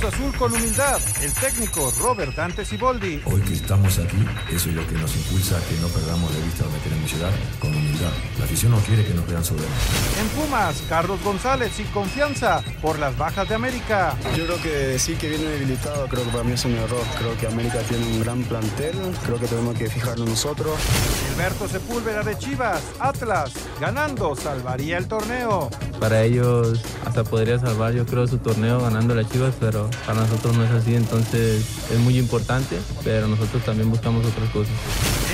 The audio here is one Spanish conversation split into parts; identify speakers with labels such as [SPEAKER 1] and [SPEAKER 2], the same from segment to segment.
[SPEAKER 1] Cruz Azul con humildad. El técnico Robert Dante Siboldi.
[SPEAKER 2] Hoy que estamos aquí, eso es lo que nos impulsa a que no perdamos de vista donde queremos llegar, con humildad. La afición no quiere que nos vean soberbios.
[SPEAKER 1] En Pumas, Carlos González sin confianza por las bajas de América.
[SPEAKER 3] Yo creo que sí que viene debilitado, creo que para mí es un error. Creo que América tiene un gran plantel, creo que tenemos que fijarnos nosotros.
[SPEAKER 1] Gilberto Sepúlveda de Chivas, Atlas, ganando salvaría el torneo.
[SPEAKER 4] Para ellos hasta podría salvar yo creo su torneo ganando las Chivas, pero para nosotros no es así, entonces es muy importante, pero nosotros también buscamos otras cosas.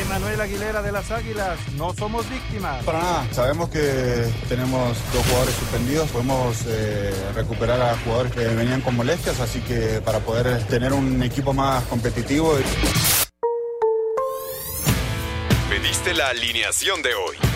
[SPEAKER 1] Emanuel Aguilera de las Águilas, no somos víctimas.
[SPEAKER 5] Para nada, sabemos que tenemos dos jugadores suspendidos, podemos eh, recuperar a jugadores que venían con molestias, así que para poder tener un equipo más competitivo.
[SPEAKER 6] Pediste la alineación de hoy.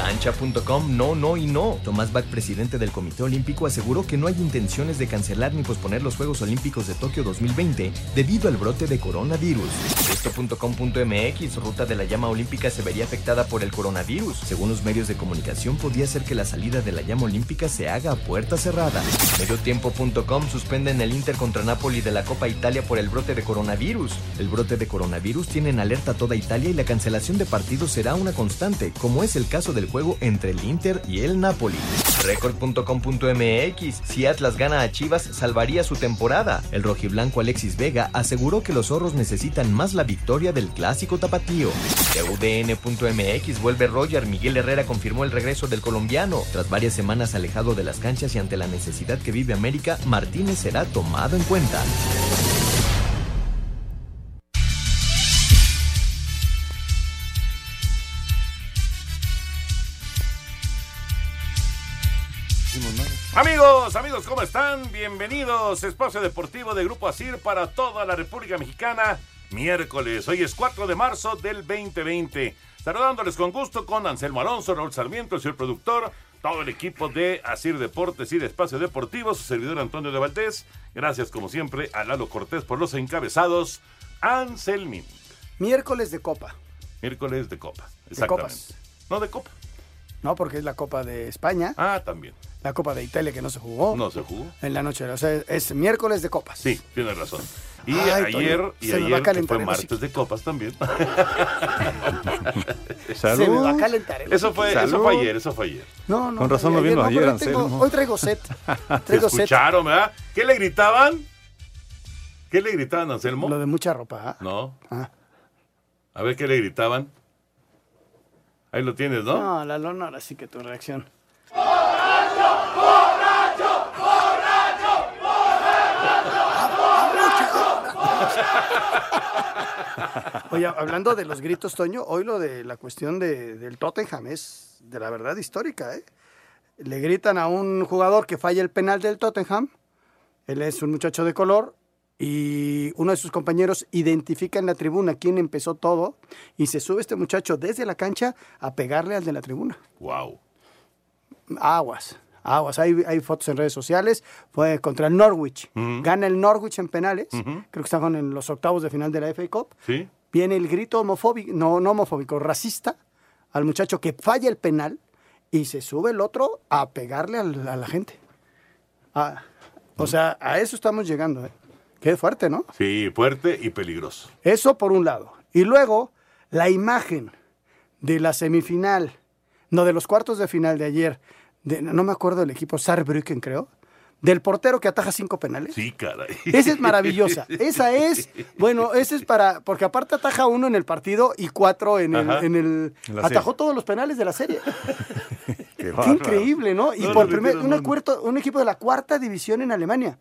[SPEAKER 7] Cancha.com, no, no y no. Tomás Bach, presidente del Comité Olímpico, aseguró que no hay intenciones de cancelar ni posponer los Juegos Olímpicos de Tokio 2020 debido al brote de coronavirus. Esto.com.mx, ruta de la llama olímpica se vería afectada por el coronavirus. Según los medios de comunicación, podría ser que la salida de la llama olímpica se haga a puerta cerrada. Mediotiempo.com suspenden el Inter contra Napoli de la Copa Italia por el brote de coronavirus. El brote de coronavirus tiene en alerta toda Italia y la cancelación de partidos será una constante, como es el caso del juego entre el Inter y el Napoli. Record.com.mx Si Atlas gana a Chivas, salvaría su temporada. El rojiblanco Alexis Vega aseguró que los zorros necesitan más la victoria del clásico tapatío. De UDN.mx vuelve Roger. Miguel Herrera confirmó el regreso del colombiano. Tras varias semanas alejado de las canchas y ante la necesidad que vive América, Martínez será tomado en cuenta.
[SPEAKER 8] Amigos, amigos, ¿cómo están? Bienvenidos. Espacio Deportivo de Grupo Asir para toda la República Mexicana. Miércoles, hoy es 4 de marzo del 2020. Saludándoles con gusto con Anselmo Alonso, Raúl Sarmiento, el señor productor, todo el equipo de Asir Deportes y de Espacio Deportivo, su servidor Antonio de Valdés. Gracias, como siempre, a Lalo Cortés por los encabezados. Anselmín.
[SPEAKER 9] Miércoles de Copa.
[SPEAKER 8] Miércoles de Copa,
[SPEAKER 9] De
[SPEAKER 8] exactamente.
[SPEAKER 9] copas.
[SPEAKER 8] No de Copa.
[SPEAKER 9] No, porque es la Copa de España,
[SPEAKER 8] Ah, también.
[SPEAKER 9] la Copa de Italia que no se jugó.
[SPEAKER 8] No se jugó.
[SPEAKER 9] En la noche, o sea, es miércoles de copas.
[SPEAKER 8] Sí, tienes razón. Y
[SPEAKER 9] Ay,
[SPEAKER 8] ayer, y ayer que fue martes de copas también.
[SPEAKER 9] Se me va a calentar el
[SPEAKER 8] Eso fue, eso fue ayer, eso fue ayer.
[SPEAKER 9] No, no.
[SPEAKER 10] Con razón no
[SPEAKER 9] ayer
[SPEAKER 10] vino
[SPEAKER 9] no,
[SPEAKER 10] ayer,
[SPEAKER 9] hoy tengo-
[SPEAKER 10] Anselmo.
[SPEAKER 9] Hoy traigo set.
[SPEAKER 8] ¿Te
[SPEAKER 9] Traigo set.
[SPEAKER 8] escucharon, verdad? ¿Qué le gritaban? ¿Qué le gritaban, Anselmo?
[SPEAKER 9] Lo de mucha ropa. ¿ah?
[SPEAKER 8] No.
[SPEAKER 9] Ah.
[SPEAKER 8] A ver qué le gritaban. Ahí lo tienes, ¿no?
[SPEAKER 9] No, la lona, ahora sí que tu reacción. Oye, hablando de los gritos, Toño, hoy lo de la cuestión de- del Tottenham es de la verdad histórica, ¿eh? Le gritan a un jugador que falla el penal del Tottenham, él es un muchacho de color, y uno de sus compañeros identifica en la tribuna quién empezó todo, y se sube este muchacho desde la cancha a pegarle al de la tribuna.
[SPEAKER 8] Wow.
[SPEAKER 9] Aguas, aguas. Hay, hay fotos en redes sociales. Fue contra el Norwich. Gana el Norwich en penales. Creo que estaban en los octavos de final de la FA Cup.
[SPEAKER 8] ¿Sí?
[SPEAKER 9] Viene el grito homofóbico, no, no homofóbico, racista, al muchacho que falla el penal y se sube el otro a pegarle a la gente. Ah, o sea, a eso estamos llegando. ¿eh? Qué fuerte, ¿no?
[SPEAKER 8] Sí, fuerte y peligroso.
[SPEAKER 9] Eso por un lado. Y luego, la imagen de la semifinal, no, de los cuartos de final de ayer, de, no me acuerdo del equipo, Saarbrücken creo, del portero que ataja cinco penales.
[SPEAKER 8] Sí, caray.
[SPEAKER 9] Esa es maravillosa. Esa es, bueno, esa es para, porque aparte ataja uno en el partido y cuatro en el, en el atajó
[SPEAKER 10] serie.
[SPEAKER 9] todos los penales de la serie.
[SPEAKER 10] Qué
[SPEAKER 9] Qué increíble, ¿no? Y
[SPEAKER 8] No,
[SPEAKER 9] por
[SPEAKER 8] no,
[SPEAKER 9] primer,
[SPEAKER 8] no,
[SPEAKER 9] un equipo de la cuarta división en Alemania.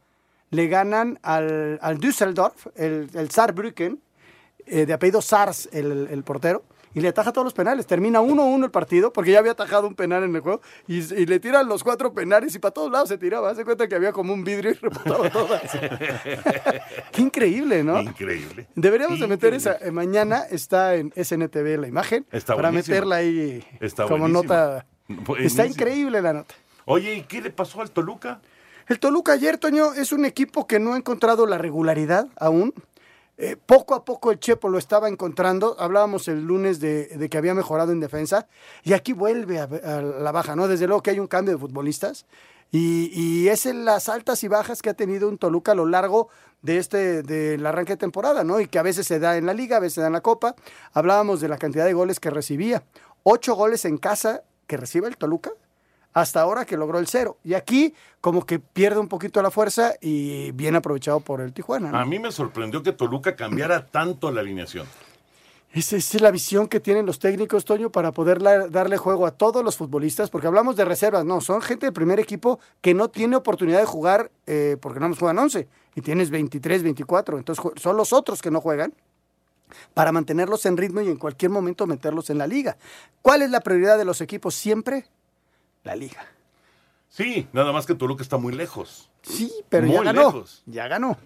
[SPEAKER 9] Le ganan al, al Düsseldorf, el, el Saarbrücken, eh, de apellido Sars, el, el portero, y le ataja todos los penales. Termina 1-1 el partido porque ya había atajado un penal en el juego y, y le tiran los cuatro penales y para todos lados se tiraba. Hace cuenta que había como un vidrio y rebotaba todas. Qué increíble, ¿no?
[SPEAKER 8] Increíble.
[SPEAKER 9] Deberíamos de meter esa. eh, mañana está en SNTV la imagen
[SPEAKER 8] Está
[SPEAKER 9] para meterla ahí
[SPEAKER 8] Está
[SPEAKER 9] como
[SPEAKER 8] buenísima.
[SPEAKER 9] nota. Está increíble la nota.
[SPEAKER 8] Oye, ¿y qué le pasó al Toluca?
[SPEAKER 9] El Toluca ayer, Toño, es un equipo que no ha encontrado la regularidad aún. Eh, poco a poco el Chepo lo estaba encontrando. Hablábamos el lunes de, que había mejorado en defensa y aquí vuelve a, a la baja, ¿no? Desde luego que hay un cambio de futbolistas y, y es en las altas y bajas que ha tenido un Toluca a lo largo de este del arranque de temporada, ¿no? Y que a veces se da en la liga, a veces se da en la copa. Hablábamos de la cantidad de goles que recibía. Ocho goles en casa que recibe el Toluca hasta ahora que logró el cero. Y aquí como que pierde un poquito la fuerza y bien aprovechado por el Tijuana. ¿no?
[SPEAKER 8] A mí me sorprendió que Toluca cambiara tanto la alineación.
[SPEAKER 9] Esa es la visión que tienen los técnicos, Toño, para poder darle juego a todos los futbolistas, porque hablamos de reservas, no, son gente del primer equipo que no tiene oportunidad de jugar eh, porque no nos juegan 11 y tienes 23, 24, entonces son los otros que no juegan para mantenerlos en ritmo y en cualquier momento meterlos en la liga. ¿Cuál es la prioridad de los equipos siempre? La liga.
[SPEAKER 8] Sí, nada más que Toluca está muy lejos.
[SPEAKER 9] Sí, pero
[SPEAKER 8] Muy
[SPEAKER 9] ya ganó.
[SPEAKER 8] lejos.
[SPEAKER 9] Ya ganó.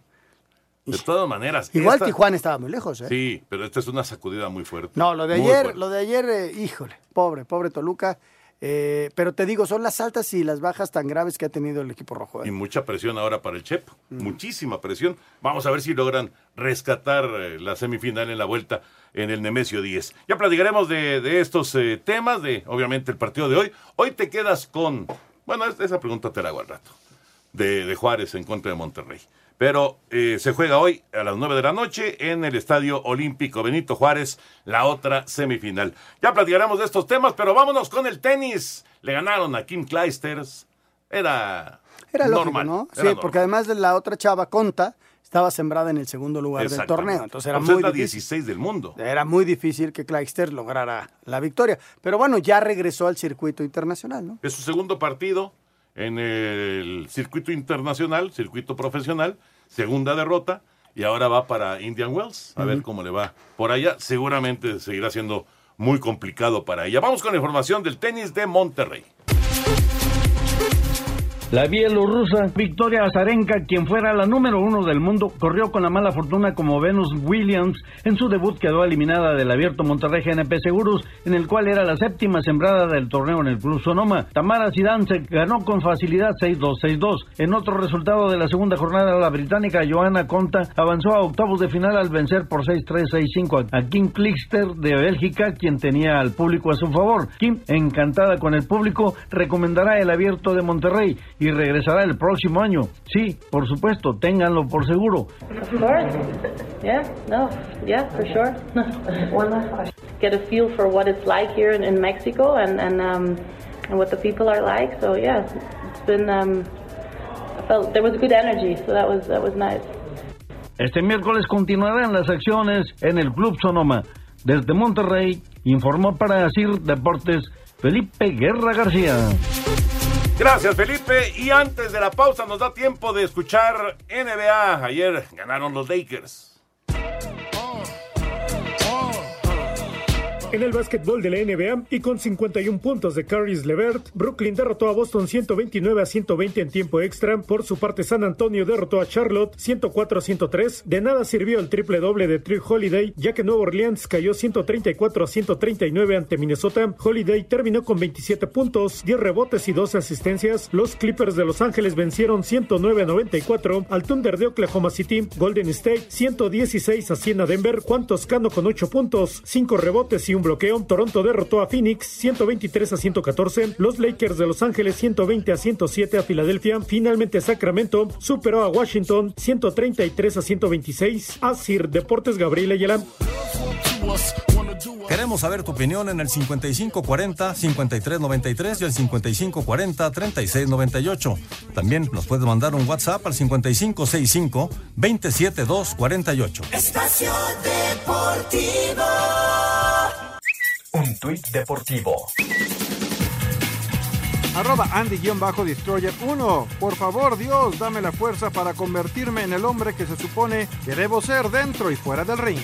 [SPEAKER 8] De todas maneras.
[SPEAKER 9] Igual
[SPEAKER 8] esta-
[SPEAKER 9] Tijuana estaba muy lejos, ¿eh?
[SPEAKER 8] Sí, pero esta es una sacudida muy fuerte.
[SPEAKER 9] No, lo de ayer, lo de ayer, eh, híjole, pobre, pobre Toluca. Eh, pero te digo, son las altas y las bajas tan graves que ha tenido el equipo rojo. ¿eh?
[SPEAKER 8] Y mucha presión ahora para el Chepo. Muchísima presión. Vamos a ver si logran rescatar eh, la semifinal en la vuelta en el Nemesio 10. Ya platicaremos de, de estos eh, temas, de obviamente el partido de hoy. Hoy te quedas con. Bueno, es- esa pregunta te la hago al rato. De, de Juárez en contra de Monterrey. Pero eh, se juega hoy a las 9 de la noche en el Estadio Olímpico Benito Juárez, la otra semifinal. Ya platicaremos de estos temas, pero vámonos con el tenis. Le ganaron a Kim Clijsters. Era,
[SPEAKER 9] Era lógico,
[SPEAKER 8] normal.
[SPEAKER 9] ¿no?
[SPEAKER 8] era
[SPEAKER 9] Sí,
[SPEAKER 8] normal.
[SPEAKER 9] porque además de la otra chava, Conta, estaba sembrada en el segundo lugar del torneo. Entonces era
[SPEAKER 8] Pues es
[SPEAKER 9] muy
[SPEAKER 8] la
[SPEAKER 9] difícil.
[SPEAKER 8] 16 del mundo.
[SPEAKER 9] Era muy difícil que Clijster lograra la victoria. Pero bueno, ya regresó al circuito internacional, ¿no?
[SPEAKER 8] Es su segundo partido en el circuito internacional, circuito profesional, segunda derrota, y ahora va para Indian Wells, a ver cómo le va por allá. Seguramente seguirá siendo muy complicado para ella. Vamos con la información del tenis de Monterrey.
[SPEAKER 10] La bielorrusa Victoria Azarenka, quien fuera la número uno del mundo, corrió con la mala fortuna como Venus Williams. En su debut quedó eliminada del abierto Monterrey GNP Seguros, en el cual era la séptima sembrada del torneo en el Club Sonoma. Tamara Zidane ganó con facilidad 6-2, 6-2. En otro resultado de la segunda jornada, la británica Johanna Conta avanzó a octavos de final al vencer por 6-3, 6-5 a Kim Klister de Bélgica, quien tenía al público a su favor. Kim, encantada con el público, recomendará el abierto de Monterrey y regresará el próximo año. Sí, por supuesto, ténganlo por seguro.
[SPEAKER 11] Get a feel for what it's like here in, in Mexico and and um, and what the people are like. So yeah, it's been. Um, I felt there was good energy, so that was that was nice.
[SPEAKER 10] Este miércoles continuarán las acciones en el Club Sonoma. Desde Monterrey, informó para CIR Deportes Felipe Guerra García.
[SPEAKER 8] Gracias, Felipe. Y antes de la pausa nos da tiempo de escuchar NBA. Ayer ganaron los Lakers.
[SPEAKER 12] En el básquetbol de la NBA y con 51 puntos de Caris Levert, Brooklyn derrotó a Boston 129 a 120 en tiempo extra. Por su parte, San Antonio derrotó a Charlotte 104 a 103. De nada sirvió el triple doble de Trey Holiday, ya que Nueva Orleans cayó 134 a 139 ante Minnesota. Holiday terminó con 27 puntos, 10 rebotes y 12 asistencias. Los Clippers de Los Ángeles vencieron 109 a 94 al Thunder de Oklahoma City. Golden State 116 a 100 a Denver. Juan Toscano con 8 puntos, 5 rebotes y un bloqueo. Toronto derrotó a Phoenix 123 a 114. Los Lakers de Los Ángeles 120 a 107 a Filadelfia. Finalmente Sacramento superó a Washington 133 a 126. Asir Deportes Gabriel Ayala.
[SPEAKER 13] Queremos saber tu opinión en el 5540-5393 y el 5540-3698. También nos puedes mandar un WhatsApp al 5565-27248.
[SPEAKER 14] Espacio Deportivo.
[SPEAKER 7] Un tuit deportivo.
[SPEAKER 1] Arroba Andy-Destroyer 1. Por favor, Dios, dame la fuerza para convertirme en el hombre que se supone que debo ser dentro y fuera del ring.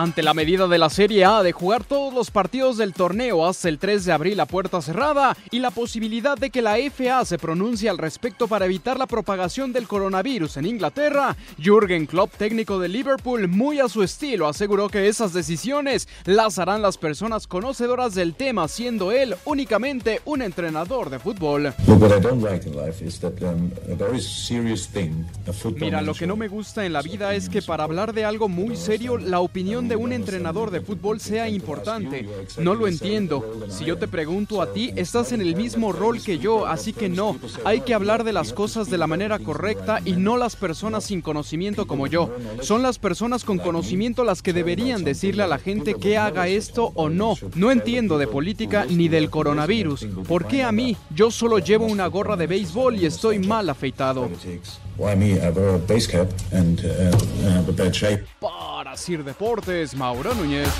[SPEAKER 15] Ante la medida de la Serie A de jugar todos los partidos del torneo hasta el 3 de abril a puerta cerrada y la posibilidad de que la FA se pronuncie al respecto para evitar la propagación del coronavirus en Inglaterra, Jürgen Klopp, técnico de Liverpool, muy a su estilo, aseguró que esas decisiones las harán las personas conocedoras del tema, siendo él únicamente un entrenador de fútbol. Mira, lo que no me gusta en la vida es que para hablar de algo muy serio, la opinión de un entrenador de fútbol sea importante. No lo entiendo. Si yo te pregunto a ti, estás en el mismo rol que yo, así que no. Hay que hablar de las cosas de la manera correcta y no las personas sin conocimiento como yo. Son las personas con conocimiento las que deberían decirle a la gente que haga esto o no. No entiendo de política ni del coronavirus. ¿Por qué a mí? Yo solo llevo una gorra de béisbol y estoy mal afeitado. Para Sir Deportes, Mauro Núñez.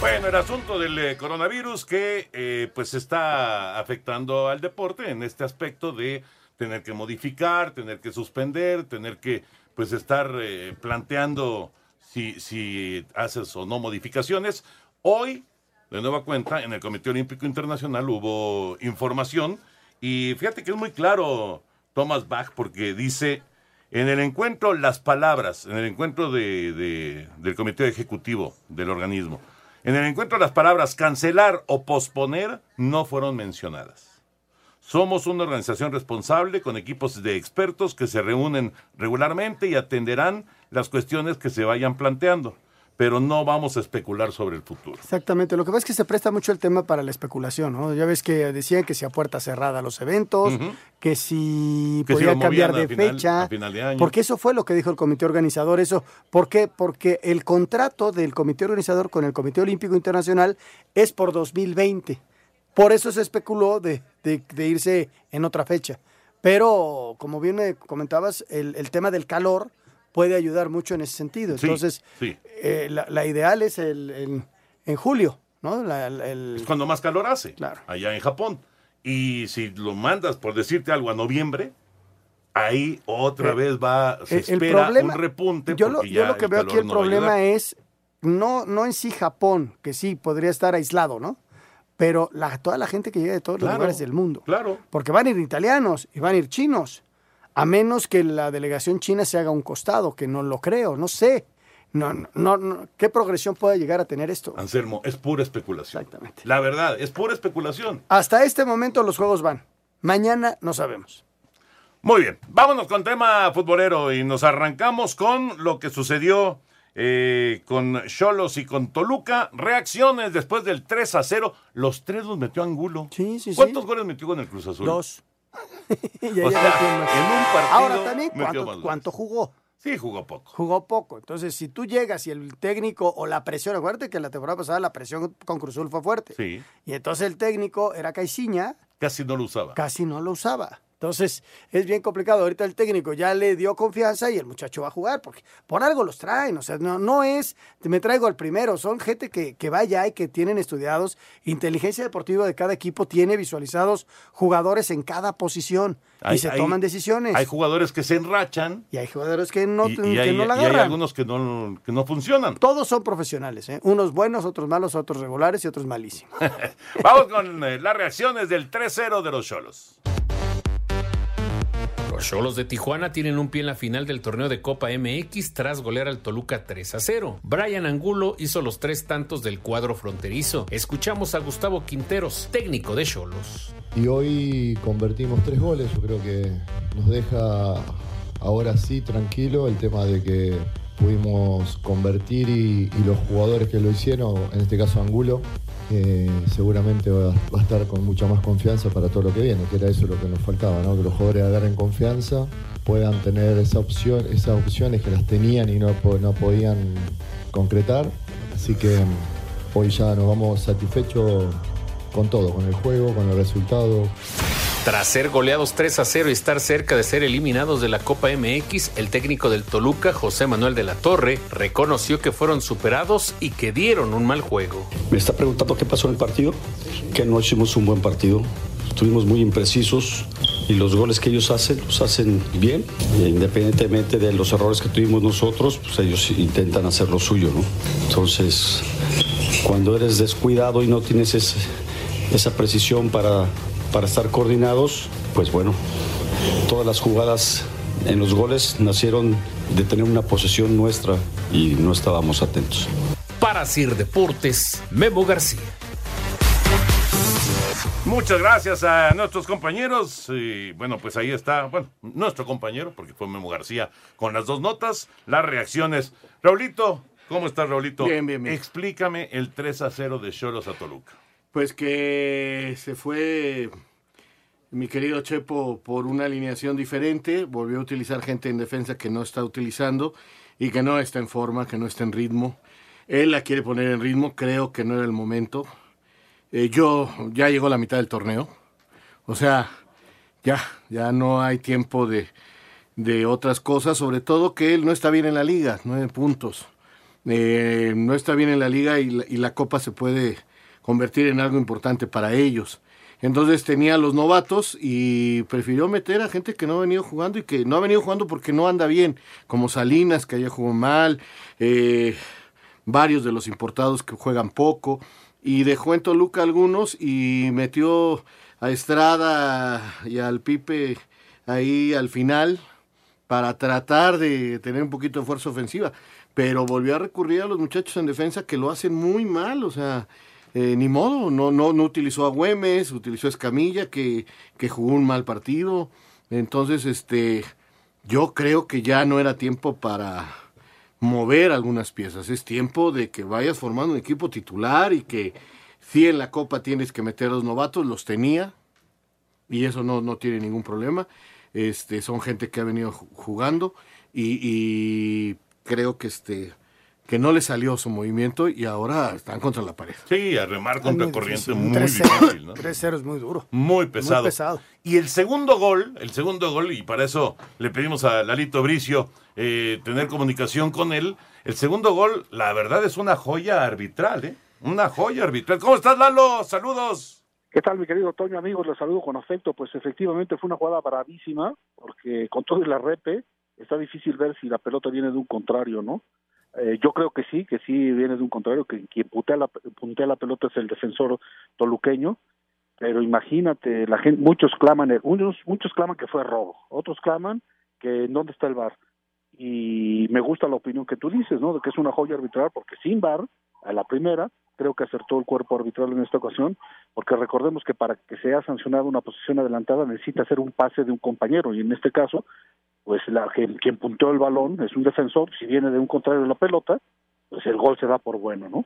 [SPEAKER 8] Bueno, el asunto del eh, coronavirus que eh, pues está afectando al deporte en este aspecto de tener que modificar, tener que suspender, tener que pues estar eh, planteando si, si haces o no modificaciones. Hoy, de nueva cuenta, en el Comité Olímpico Internacional hubo información y fíjate que es muy claro Thomas Bach porque dice en el encuentro las palabras, en el encuentro de, de- del Comité Ejecutivo del organismo, en el encuentro las palabras cancelar o posponer no fueron mencionadas. Somos una organización responsable con equipos de expertos que se reúnen regularmente y atenderán las cuestiones que se vayan planteando, pero no vamos a especular sobre el futuro.
[SPEAKER 9] Exactamente, lo que pasa es que se presta mucho el tema para la especulación, ¿no? Ya ves que decían que si a puerta cerrada los eventos, que si
[SPEAKER 8] Que
[SPEAKER 9] podía cambiar de
[SPEAKER 8] final-
[SPEAKER 9] fecha,
[SPEAKER 8] de
[SPEAKER 9] porque eso fue lo que dijo el comité organizador, eso, ¿por qué? Porque el contrato del comité organizador con el Comité Olímpico Internacional es por 2020, por eso se especuló de, de- de irse en otra fecha, pero como bien me comentabas, el, el tema del calor puede ayudar mucho en ese sentido, entonces
[SPEAKER 8] sí.
[SPEAKER 9] eh, la, la ideal es el, el- en julio, ¿no? La- el-
[SPEAKER 8] Es cuando más calor hace, allá en Japón. Y si lo mandas, por decirte algo, a noviembre, ahí otra
[SPEAKER 9] Eh,
[SPEAKER 8] vez va, se
[SPEAKER 9] el-
[SPEAKER 8] espera
[SPEAKER 9] problema-
[SPEAKER 8] un repunte.
[SPEAKER 9] yo lo, yo que veo aquí el
[SPEAKER 8] no
[SPEAKER 9] problema es no, no en sí Japón, que sí podría estar aislado, ¿no? Pero la, toda la gente que llega de todos los
[SPEAKER 8] Claro,
[SPEAKER 9] lugares del mundo.
[SPEAKER 8] Claro.
[SPEAKER 9] Porque van a ir italianos y van a ir chinos. A menos que la delegación china se haga un costado, que no lo creo, no sé. No, no, no, no. ¿Qué progresión puede llegar a tener esto?
[SPEAKER 8] Anselmo, es pura especulación. Exactamente. La verdad, es pura especulación.
[SPEAKER 9] Hasta este momento los juegos van. Mañana no sabemos.
[SPEAKER 8] Muy bien, vámonos con tema futbolero y nos arrancamos con lo que sucedió eh, con Cholos y con Toluca. Reacciones después del 3 a 0. Los tres los metió Angulo.
[SPEAKER 9] Sí, sí,
[SPEAKER 8] ¿Cuántos goles metió con el Cruz Azul?
[SPEAKER 9] Dos. Y
[SPEAKER 8] O sea, en un partido
[SPEAKER 9] Ahora también, ¿cuánto, cuánto jugó?
[SPEAKER 8] Sí, jugó poco.
[SPEAKER 9] Jugó poco. Entonces, si tú llegas y el técnico o la presión, acuérdate que la temporada pasada la presión con Cruzul fue fuerte.
[SPEAKER 8] Sí,
[SPEAKER 9] Y entonces el técnico era Caiciña,
[SPEAKER 8] casi no lo usaba.
[SPEAKER 9] casi no lo usaba. Entonces, es bien complicado. Ahorita el técnico ya le dio confianza y el muchacho va a jugar, porque por algo los traen. O sea, no, no es, me traigo al primero, son gente que, que vaya y que tienen estudiados. Inteligencia deportiva de cada equipo tiene visualizados jugadores en cada posición y se toman decisiones.
[SPEAKER 8] Hay jugadores que se enrachan
[SPEAKER 9] y hay jugadores que no,
[SPEAKER 8] y,
[SPEAKER 9] que
[SPEAKER 8] y hay,
[SPEAKER 9] no la
[SPEAKER 8] y hay
[SPEAKER 9] agarran.
[SPEAKER 8] algunos que no, que no funcionan.
[SPEAKER 9] Todos son profesionales, ¿eh? unos buenos, otros malos, otros regulares y otros malísimos.
[SPEAKER 8] Vamos con eh, las reacciones del 3-0 de los Cholos.
[SPEAKER 16] Los Cholos de Tijuana tienen un pie en la final del torneo de Copa MX tras golear al Toluca 3 a 0. Brian Angulo hizo los tres tantos del cuadro fronterizo. Escuchamos a Gustavo Quinteros, técnico de Cholos.
[SPEAKER 17] Y hoy convertimos tres goles, yo creo que nos deja ahora sí tranquilo el tema de que pudimos convertir y, y los jugadores que lo hicieron, en este caso Angulo, seguramente va, a estar con mucha más confianza para todo lo que viene, que era eso lo que nos faltaba, que los jugadores agarren confianza, puedan tener esa opción, esas opciones que las tenían y no, no podían concretar. Así que mm, hoy ya nos vamos satisfechos con todo, con el juego, con el resultado.
[SPEAKER 16] Tras ser goleados 3 a 0 y estar cerca de ser eliminados de la Copa MX, el técnico del Toluca, José Manuel de la Torre, reconoció que fueron superados y que dieron un mal juego.
[SPEAKER 18] Me está preguntando qué pasó en el partido, que no hicimos un buen partido, estuvimos muy imprecisos, y los goles que ellos hacen los hacen bien, e independientemente de los errores que tuvimos nosotros, pues ellos intentan hacer lo suyo, ¿no? Entonces, cuando eres descuidado y no tienes esa precisión para, para estar coordinados, pues bueno, todas las jugadas en los goles nacieron de tener una posesión nuestra y no estábamos atentos.
[SPEAKER 16] Para Sir Deportes, Memo García.
[SPEAKER 8] Muchas gracias a nuestros compañeros. Y bueno, pues ahí está, bueno, nuestro compañero, porque fue Memo García, con las dos notas, las reacciones. Raulito, ¿cómo estás, Raulito?
[SPEAKER 19] Bien, bien, bien.
[SPEAKER 8] Explícame el 3 a 0 de Cholos a Toluca.
[SPEAKER 19] Pues que se fue mi querido Chepo por una alineación diferente, volvió a utilizar gente en defensa que no está utilizando y que no está en forma, que no está en ritmo. Él la quiere poner en ritmo, creo que no era el momento. Eh, yo ya llegó la mitad del torneo, o sea, ya, ya no hay tiempo de, de otras cosas, sobre todo que él no está bien en la liga, nueve puntos. Eh, no está bien en la liga y la, y la copa se puede convertir en algo importante para ellos. Entonces tenía a los novatos y prefirió meter a gente que no ha venido jugando y que no ha venido jugando porque no anda bien, como Salinas, que haya jugado mal, eh, varios de los importados que juegan poco, y dejó en Toluca algunos y metió a Estrada y al Pipe ahí al final para tratar de tener un poquito de fuerza ofensiva, pero volvió a recurrir a los muchachos en defensa que lo hacen muy mal, o sea, eh, ni modo, no, no, no utilizó a Güemes, utilizó a Escamilla, que, que jugó un mal partido. Entonces, este, yo creo que ya no era tiempo para mover algunas piezas. Es tiempo de que vayas formando un equipo titular y que si en la Copa tienes que meter a los novatos, los tenía, y eso no, no tiene ningún problema. Este, son gente que ha venido ju- jugando y, y creo que este que no le salió su movimiento y ahora están contra la pared.
[SPEAKER 8] Sí, a remar contra
[SPEAKER 9] muy
[SPEAKER 8] corriente
[SPEAKER 9] difícil.
[SPEAKER 8] muy
[SPEAKER 9] 3-0,
[SPEAKER 8] difícil, ¿no?
[SPEAKER 9] 3-0 es muy duro.
[SPEAKER 8] Muy pesado.
[SPEAKER 9] Muy pesado.
[SPEAKER 8] Y el segundo gol, el segundo gol, y para eso le pedimos a Lalito Bricio eh, tener comunicación con él. El segundo gol, la verdad, es una joya arbitral, ¿eh? Una joya arbitral. ¿Cómo estás, Lalo? Saludos.
[SPEAKER 20] ¿Qué tal, mi querido Toño, amigos? Les saludo con afecto. Pues efectivamente fue una jugada bravísima, porque con todo y la repe, está difícil ver si la pelota viene de un contrario, ¿no? Eh, yo creo que sí, que sí viene de un contrario, que quien puntea la, puntea la pelota es el defensor toluqueño, pero imagínate, la gente, muchos claman, unos, muchos claman que fue robo, otros claman que dónde está el bar. Y me gusta la opinión que tú dices, ¿no? De que es una joya arbitral, porque sin bar, a la primera, creo que acertó el cuerpo arbitral en esta ocasión, porque recordemos que para que sea sancionada una posición adelantada necesita hacer un pase de un compañero, y en este caso, pues la, quien, quien punteó el balón es un defensor, si viene de un contrario de la pelota, pues el gol se da por bueno, ¿no?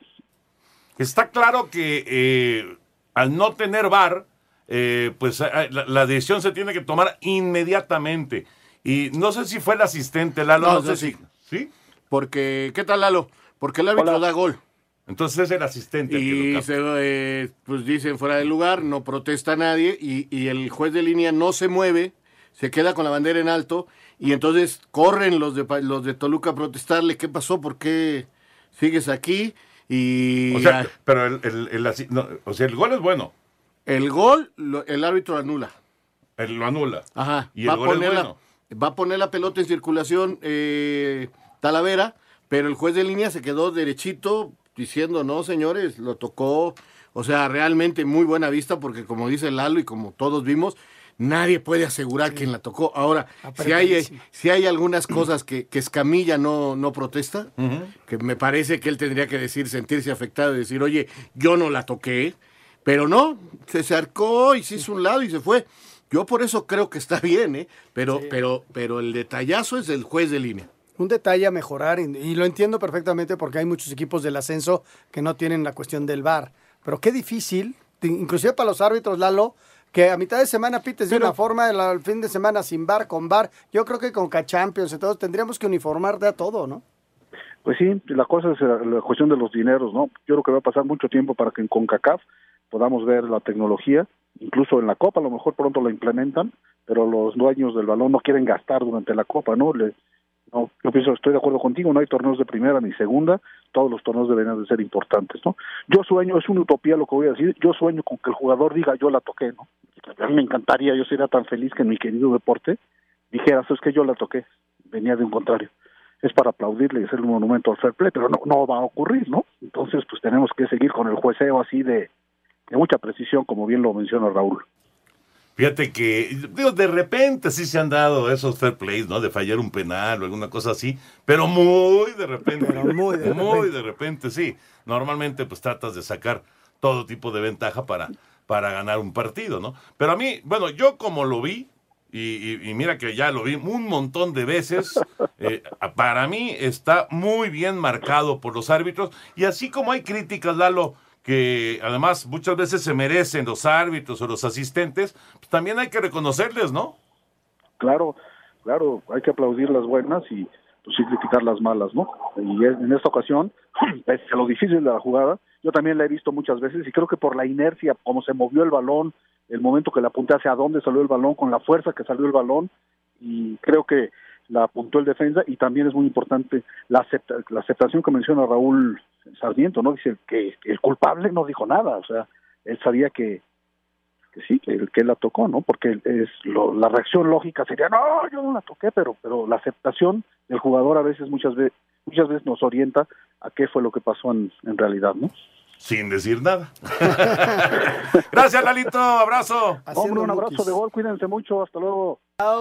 [SPEAKER 8] Está claro que eh, al no tener VAR, eh, pues eh, la, la decisión se tiene que tomar inmediatamente. Y no sé si fue el asistente, Lalo.
[SPEAKER 19] No,
[SPEAKER 8] sé
[SPEAKER 19] sí.
[SPEAKER 8] si. ¿Sí?
[SPEAKER 19] Porque, ¿qué tal, Lalo? Porque el árbitro da gol.
[SPEAKER 8] Entonces es el asistente. el que lo
[SPEAKER 19] Y se, eh, pues dicen fuera del lugar, no protesta nadie y, y el juez de línea no se mueve, se queda con la bandera en alto y entonces corren los de, los de Toluca a protestarle, ¿qué pasó? ¿Por qué sigues aquí? Y
[SPEAKER 8] O sea, pero el, el- el no, o sea, el gol es bueno.
[SPEAKER 19] el gol, lo- el árbitro anula.
[SPEAKER 8] Él lo anula.
[SPEAKER 19] Ajá.
[SPEAKER 8] Y el
[SPEAKER 19] va, a
[SPEAKER 8] gol es
[SPEAKER 19] poner
[SPEAKER 8] bueno.
[SPEAKER 19] la, va a poner la pelota en circulación eh, Talavera, pero el juez de línea se quedó derechito diciendo, no, señores, lo tocó. O sea, realmente muy buena vista porque como dice Lalo y como todos vimos, nadie puede asegurar quién la tocó. Ahora, si hay,
[SPEAKER 9] Apretadísimo.
[SPEAKER 19] si hay algunas cosas que, que Escamilla no, no protesta, que me parece que él tendría que decir, sentirse afectado y decir, oye, yo no la toqué, pero no, se acercó y se hizo un lado y se fue. Yo por eso creo que está bien, ¿eh? Pero, pero, pero el detallazo es el juez de línea.
[SPEAKER 9] Un detalle a mejorar, y, lo entiendo perfectamente porque hay muchos equipos del ascenso que no tienen la cuestión del VAR. Pero qué difícil, inclusive para los árbitros, Lalo, que a mitad de semana pites de una forma, el, el fin de semana sin VAR, con VAR. Yo creo que con K-Champions y todo, tendríamos que uniformar de a todo, ¿no?
[SPEAKER 20] Pues sí, la cosa es la, la cuestión de los dineros, ¿no? Yo creo que va a pasar mucho tiempo para que en CONCACAF podamos ver la tecnología, incluso en la Copa, a lo mejor pronto la implementan, pero los dueños del balón no quieren gastar durante la Copa, ¿no? Le, no, Yo pienso, estoy de acuerdo contigo, no hay torneos de primera ni segunda, todos los torneos deberían de ser importantes, ¿no? Yo sueño, es una utopía lo que voy a decir, yo sueño con que el jugador diga yo la toqué, ¿no? A mí me encantaría, yo sería tan feliz que en mi querido deporte dijera, es que yo la toqué, venía de un contrario. Es para aplaudirle y hacerle un monumento al fair play, pero no, no va a ocurrir, ¿no? Entonces, pues tenemos que seguir con el jueceo así de, de mucha precisión, como bien lo menciona Raúl.
[SPEAKER 8] Fíjate que, digo, de repente sí se han dado esos fair plays, ¿no? De fallar un penal o alguna cosa así, pero muy de repente.
[SPEAKER 9] muy de
[SPEAKER 8] Muy de repente, sí. Normalmente, pues tratas de sacar todo tipo de ventaja para, para ganar un partido, ¿no? Pero a mí, bueno, yo como lo vi, y, y- y mira que ya lo vi un montón de veces, eh, para mí está muy bien marcado por los árbitros, y así como hay críticas, Lalo, que además muchas veces se merecen los árbitros o los asistentes, pues también hay que reconocerles, ¿no?
[SPEAKER 20] Claro, claro, hay que aplaudir las buenas y pues sí criticar las malas, ¿no? Y en esta ocasión, pese a lo difícil de la jugada, yo también la he visto muchas veces y creo que por la inercia, como se movió el balón, el momento que la apunté hacia dónde salió el balón, con la fuerza que salió el balón, y creo que la apuntó el defensa y también es muy importante la, acepta- la aceptación que menciona Raúl Sarmiento, ¿no? Dice que el culpable no dijo nada, o sea, él sabía que, que sí, que, que él la tocó, ¿no? Porque es lo- la reacción lógica sería, no, yo no la toqué, pero, pero la aceptación del jugador a veces, muchas veces, muchas veces nos orienta a qué fue lo que pasó en, en realidad, ¿no?
[SPEAKER 8] Sin decir nada. Gracias, Lalito. Abrazo.
[SPEAKER 20] Hombre, un abrazo de gol, cuídense mucho, hasta luego.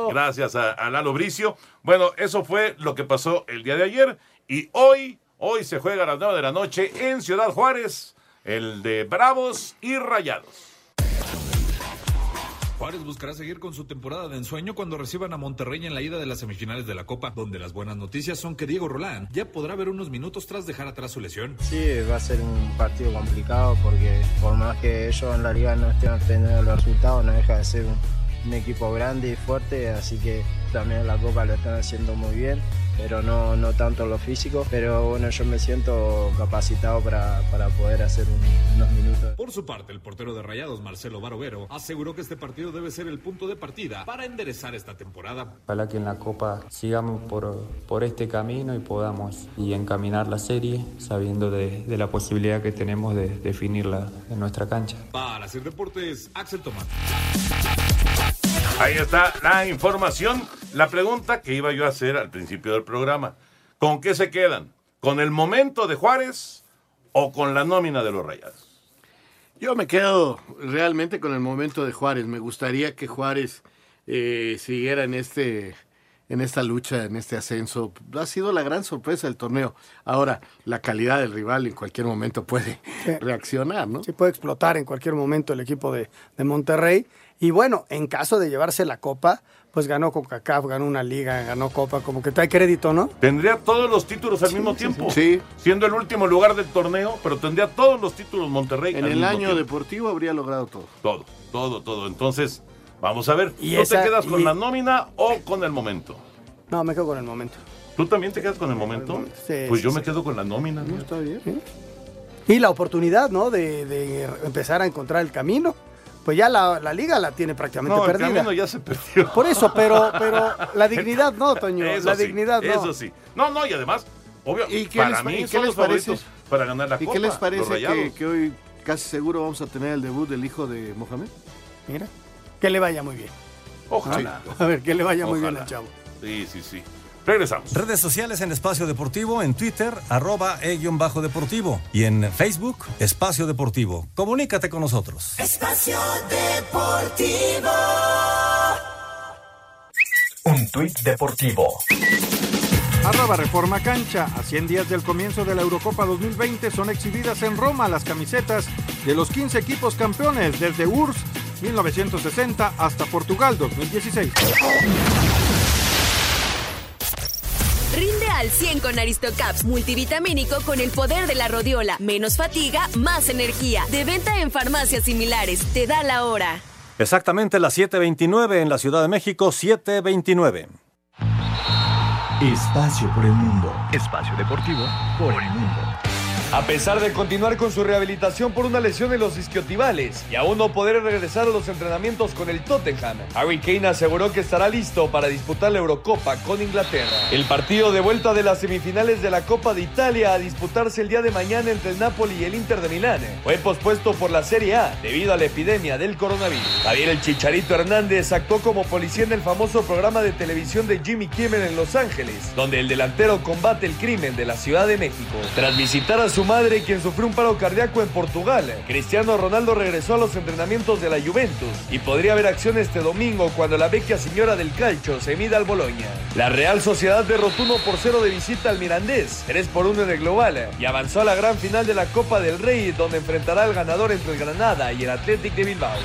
[SPEAKER 8] Gracias a, a Lalo Bricio. Bueno, eso fue lo que pasó el día de ayer. Y hoy, hoy se juega a las 9 de la noche en Ciudad Juárez, el de Bravos y Rayados.
[SPEAKER 21] Juárez buscará seguir con su temporada de ensueño cuando reciban a Monterrey en la ida de las semifinales de la Copa, donde las buenas noticias son que Diego Rolán ya podrá ver unos minutos tras dejar atrás su lesión.
[SPEAKER 22] Sí, va a ser un partido complicado porque por más que ellos en la liga no estén obteniendo los resultados, no deja de ser un, un equipo grande y fuerte, así que también en la Copa lo están haciendo muy bien, pero no, no tanto en lo físico. Pero bueno, yo me siento capacitado para, para poder hacer un- unos minutos.
[SPEAKER 21] Por su parte, el portero de Rayados, Marcelo Barovero, aseguró que este partido debe ser el punto de partida para enderezar esta temporada.
[SPEAKER 23] Ojalá que en la Copa sigamos por, por este camino y podamos y encaminar la serie sabiendo de, de la posibilidad que tenemos de definirla en nuestra cancha.
[SPEAKER 21] Para hacer deportes, Axel Tomás.
[SPEAKER 8] Ahí está la información. La pregunta que iba yo a hacer al principio del programa. ¿Con qué se quedan? ¿Con el momento de Juárez o con la nómina de los Rayados?
[SPEAKER 19] Yo me quedo realmente con el momento de Juárez. Me gustaría que Juárez eh, siguiera en este en esta lucha, en este ascenso. Ha sido la gran sorpresa del torneo. Ahora, la calidad del rival en cualquier momento puede reaccionar, ¿no?
[SPEAKER 9] Sí, puede explotar en cualquier momento el equipo de, de Monterrey. Y bueno, en caso de llevarse la copa, pues ganó CONCACAF, ganó una liga, ganó copa, como que trae crédito, ¿no?
[SPEAKER 8] Tendría todos los títulos al mismo tiempo.
[SPEAKER 19] Sí.
[SPEAKER 8] Siendo el último lugar del torneo, pero tendría todos los títulos Monterrey.
[SPEAKER 19] En
[SPEAKER 8] al
[SPEAKER 19] el
[SPEAKER 8] mismo
[SPEAKER 19] año
[SPEAKER 8] tiempo.
[SPEAKER 19] deportivo habría logrado todo.
[SPEAKER 8] Todo, todo, todo. Entonces, vamos a ver.
[SPEAKER 9] Y
[SPEAKER 8] ¿Tú
[SPEAKER 9] esa-
[SPEAKER 8] te quedas con
[SPEAKER 9] y-
[SPEAKER 8] la nómina o con el momento?
[SPEAKER 9] No, me quedo con el momento.
[SPEAKER 8] ¿Tú también te quedas con el momento?
[SPEAKER 9] Sí,
[SPEAKER 8] pues
[SPEAKER 9] sí,
[SPEAKER 8] yo
[SPEAKER 9] sí.
[SPEAKER 8] me quedo con la nómina. ¿no?
[SPEAKER 19] Está bien.
[SPEAKER 9] Y la oportunidad, ¿no? De, de empezar a encontrar el camino. Pues ya la, la liga la tiene prácticamente
[SPEAKER 8] No, el
[SPEAKER 9] perdida.
[SPEAKER 8] camino ya se perdió.
[SPEAKER 9] Por eso, pero, pero la dignidad no, Toño.
[SPEAKER 8] Eso
[SPEAKER 9] la
[SPEAKER 8] sí,
[SPEAKER 9] dignidad no.
[SPEAKER 8] Eso sí. No, no, y además, obvio,
[SPEAKER 19] ¿Y qué
[SPEAKER 8] para
[SPEAKER 19] les,
[SPEAKER 8] mí
[SPEAKER 19] y qué
[SPEAKER 8] son
[SPEAKER 19] les
[SPEAKER 8] los
[SPEAKER 19] parece?
[SPEAKER 8] favoritos para ganar la
[SPEAKER 19] ¿Y
[SPEAKER 8] Copa.
[SPEAKER 19] qué les parece que, hoy casi seguro vamos a tener el debut del hijo de Mohamed?
[SPEAKER 9] Mira, que le vaya muy bien.
[SPEAKER 8] Ojalá.
[SPEAKER 9] A ver, que le vaya muy bien al chavo.
[SPEAKER 8] Sí, sí, sí. Regresamos.
[SPEAKER 13] Redes sociales en Espacio Deportivo, en Twitter, arroba e-deportivo. Y en Facebook, Espacio Deportivo. Comunícate con nosotros.
[SPEAKER 14] Espacio Deportivo.
[SPEAKER 7] Un tuit deportivo.
[SPEAKER 1] Arroba Reforma Cancha. A 100 días del comienzo de la Eurocopa 2020 son exhibidas en Roma las camisetas de los 15 equipos campeones desde URSS 1960 hasta Portugal 2016.
[SPEAKER 24] Rinde al 100 con Aristocaps multivitamínico con el poder de la rodiola. Menos fatiga, más energía. De venta en farmacias similares. Te da la hora.
[SPEAKER 13] Exactamente las 7.29 en la Ciudad de México, 7.29.
[SPEAKER 7] Espacio por el mundo. Espacio deportivo por el mundo.
[SPEAKER 25] A pesar de continuar con su rehabilitación por una lesión en los isquiotibales y aún no poder regresar a los entrenamientos con el Tottenham, Harry Kane aseguró que estará listo para disputar la Eurocopa con Inglaterra. El partido de vuelta de las semifinales de la Copa de Italia a disputarse el día de mañana entre el Napoli y el Inter de Milán fue pospuesto por la Serie A debido a la epidemia del coronavirus. Javier el Chicharito Hernández actuó como policía en el famoso programa de televisión de Jimmy Kimmel en Los Ángeles, donde el delantero combate el crimen de la Ciudad de México. Tras visitar a su madre, quien sufrió un paro cardíaco en Portugal, Cristiano Ronaldo regresó a los entrenamientos de la Juventus y podría haber acción este domingo cuando la vecchia señora del calcio se mida al Boloña. La Real Sociedad derrotó 1 por 0 de visita al Mirandés, 3 por 1 en el global, y avanzó a la gran final de la Copa del Rey, donde enfrentará al ganador entre el Granada y el Athletic de Bilbao.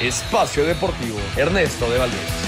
[SPEAKER 25] Espacio Deportivo, Ernesto de Valdés.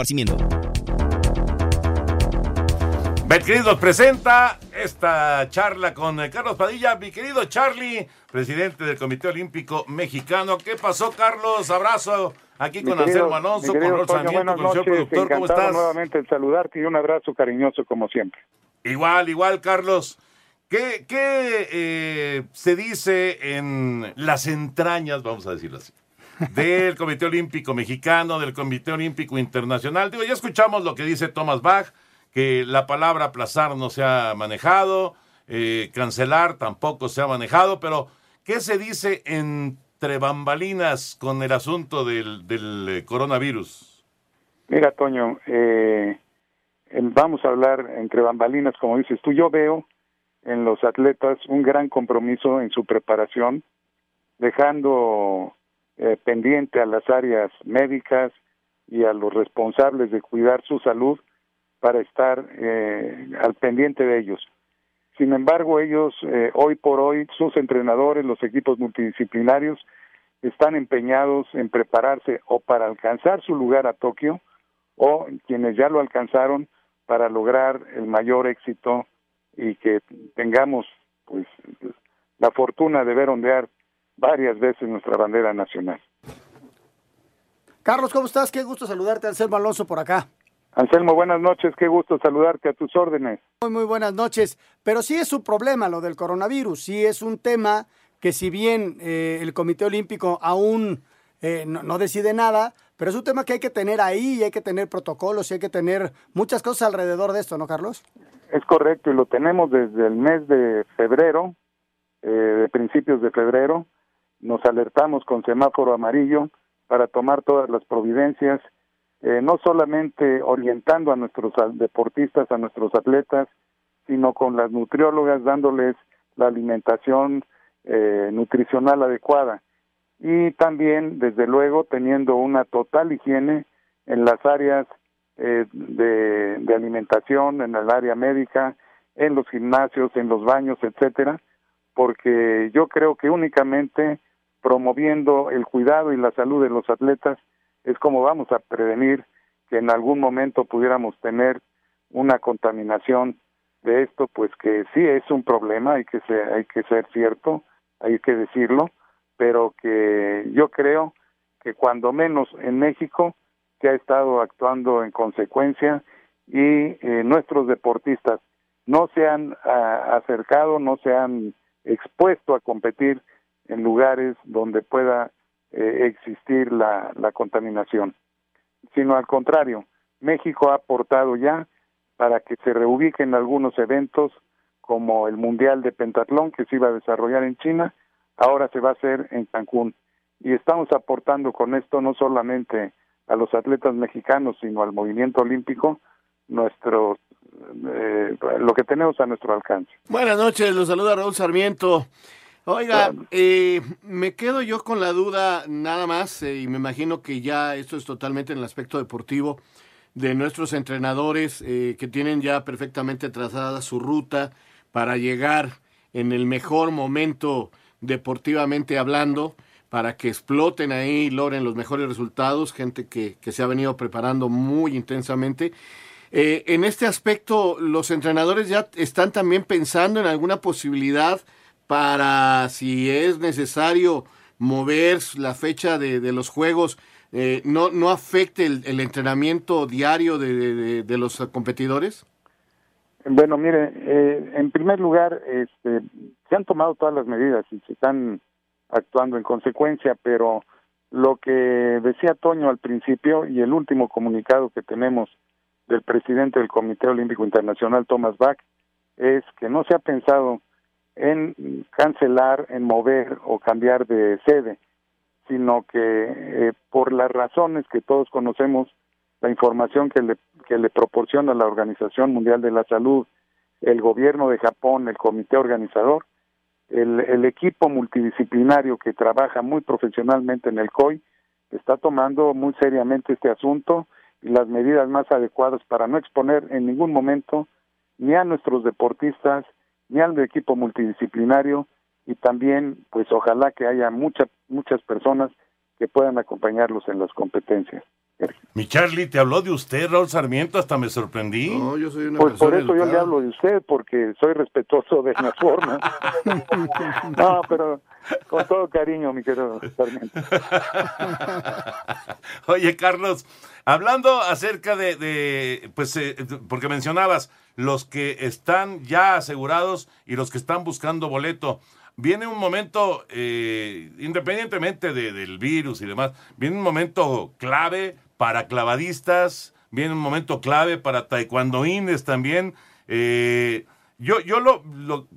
[SPEAKER 26] esparcimiento.
[SPEAKER 8] Betcris nos presenta esta charla con eh, Carlos Padilla. Mi querido Charlie, presidente del Comité Olímpico Mexicano. ¿Qué pasó, Carlos? Abrazo aquí con
[SPEAKER 27] querido-
[SPEAKER 8] Anselmo Alonso, con Rol Sarmiento, con el señor productor. ¿Cómo estás?
[SPEAKER 27] nuevamente en saludarte y un abrazo cariñoso como siempre.
[SPEAKER 8] Igual, igual, Carlos. ¿Qué, qué eh, se dice en las entrañas, vamos a decirlo así, del Comité Olímpico Mexicano, del Comité Olímpico Internacional? Digo, ya escuchamos lo que dice Thomas Bach, que la palabra aplazar no se ha manejado, eh, cancelar tampoco se ha manejado, pero ¿qué se dice entre bambalinas con el asunto del, eh, coronavirus?
[SPEAKER 27] Mira, Toño, eh, vamos a hablar entre bambalinas, como dices tú. Yo veo en los atletas un gran compromiso en su preparación, dejando eh, pendiente a las áreas médicas y a los responsables de cuidar su salud para estar eh, al pendiente de ellos. Sin embargo, ellos eh, hoy por hoy, sus entrenadores, los equipos multidisciplinarios, están empeñados en prepararse o para alcanzar su lugar a Tokio o quienes ya lo alcanzaron para lograr el mayor éxito y que tengamos pues la fortuna de ver ondear varias veces nuestra bandera nacional.
[SPEAKER 9] Carlos, ¿cómo estás? Qué gusto saludarte, Anselmo Alonso, por acá.
[SPEAKER 27] Anselmo, buenas noches, qué gusto saludarte a tus órdenes.
[SPEAKER 9] Muy, muy buenas noches. Pero sí es un problema lo del coronavirus, sí es un tema que si bien eh, el Comité Olímpico aún eh, no, no decide nada, pero es un tema que hay que tener ahí y hay que tener protocolos y hay que tener muchas cosas alrededor de esto, ¿no, Carlos?
[SPEAKER 27] Es correcto, y lo tenemos desde el mes de febrero, eh, de principios de febrero. Nos alertamos con semáforo amarillo para tomar todas las providencias, eh, no solamente orientando a nuestros deportistas, a nuestros atletas, sino con las nutriólogas dándoles la alimentación eh, nutricional adecuada. Y también, desde luego, teniendo una total higiene en las áreas eh, de, de alimentación, en el área médica, en los gimnasios, en los baños, etcétera, porque yo creo que únicamente promoviendo el cuidado y la salud de los atletas es como vamos a prevenir que en algún momento pudiéramos tener una contaminación de esto, pues que sí es un problema, hay que ser, hay que ser cierto, hay que decirlo, pero que yo creo que cuando menos en México se ha estado actuando en consecuencia y eh, nuestros deportistas no se han ah, acercado, no se han expuesto a competir en lugares donde pueda eh, existir la, la contaminación, sino al contrario, México ha aportado ya para que se reubiquen algunos eventos como el Mundial de Pentatlón que se iba a desarrollar en China, ahora se va a hacer en Cancún. Y estamos aportando con esto no solamente a los atletas mexicanos, sino al movimiento olímpico, nuestro, eh, lo que tenemos a nuestro alcance.
[SPEAKER 19] Buenas noches, los saluda Raúl Sarmiento. Oiga, eh, me quedo yo con la duda nada más, eh, y me imagino que ya esto es totalmente en el aspecto deportivo de nuestros entrenadores eh, que tienen ya perfectamente trazada su ruta para llegar en el mejor momento deportivamente hablando, para que exploten ahí y logren los mejores resultados, gente que, que se ha venido preparando muy intensamente. Eh, en este aspecto, los entrenadores ya están también pensando en alguna posibilidad para, si es necesario, mover la fecha de, los juegos, eh, no, no afecte el, entrenamiento diario de los competidores?
[SPEAKER 27] Bueno, mire, eh, en primer lugar, este, se han tomado todas las medidas y se están actuando en consecuencia, pero lo que decía Toño al principio y el último comunicado que tenemos del presidente del Comité Olímpico Internacional, Thomas Bach, es que no se ha pensado en cancelar, en mover o cambiar de sede, sino que eh, por las razones que todos conocemos, la información que le, que le proporciona la Organización Mundial de la Salud, el gobierno de Japón, el comité organizador, el, el equipo multidisciplinario que trabaja muy profesionalmente en el COI, está tomando muy seriamente este asunto y las medidas más adecuadas para no exponer en ningún momento ni a nuestros deportistas, ni al equipo multidisciplinario y también, pues ojalá que haya muchas muchas personas que puedan acompañarlos en las competencias.
[SPEAKER 8] Mi Charlie, te habló de usted, Raúl Sarmiento, hasta me sorprendí.
[SPEAKER 19] No, yo soy una
[SPEAKER 27] Pues por eso yo le hablo de usted, porque soy respetuoso de las formas. no, pero con todo cariño, mi querido Sarmiento.
[SPEAKER 8] Oye, Carlos, hablando acerca de, de, pues, eh, porque mencionabas los que están ya asegurados y los que están buscando boleto. Viene un momento, eh, independientemente de- del virus y demás, viene un momento clave para clavadistas, viene un momento clave para taekwondoines también. Eh, yo, yo lo,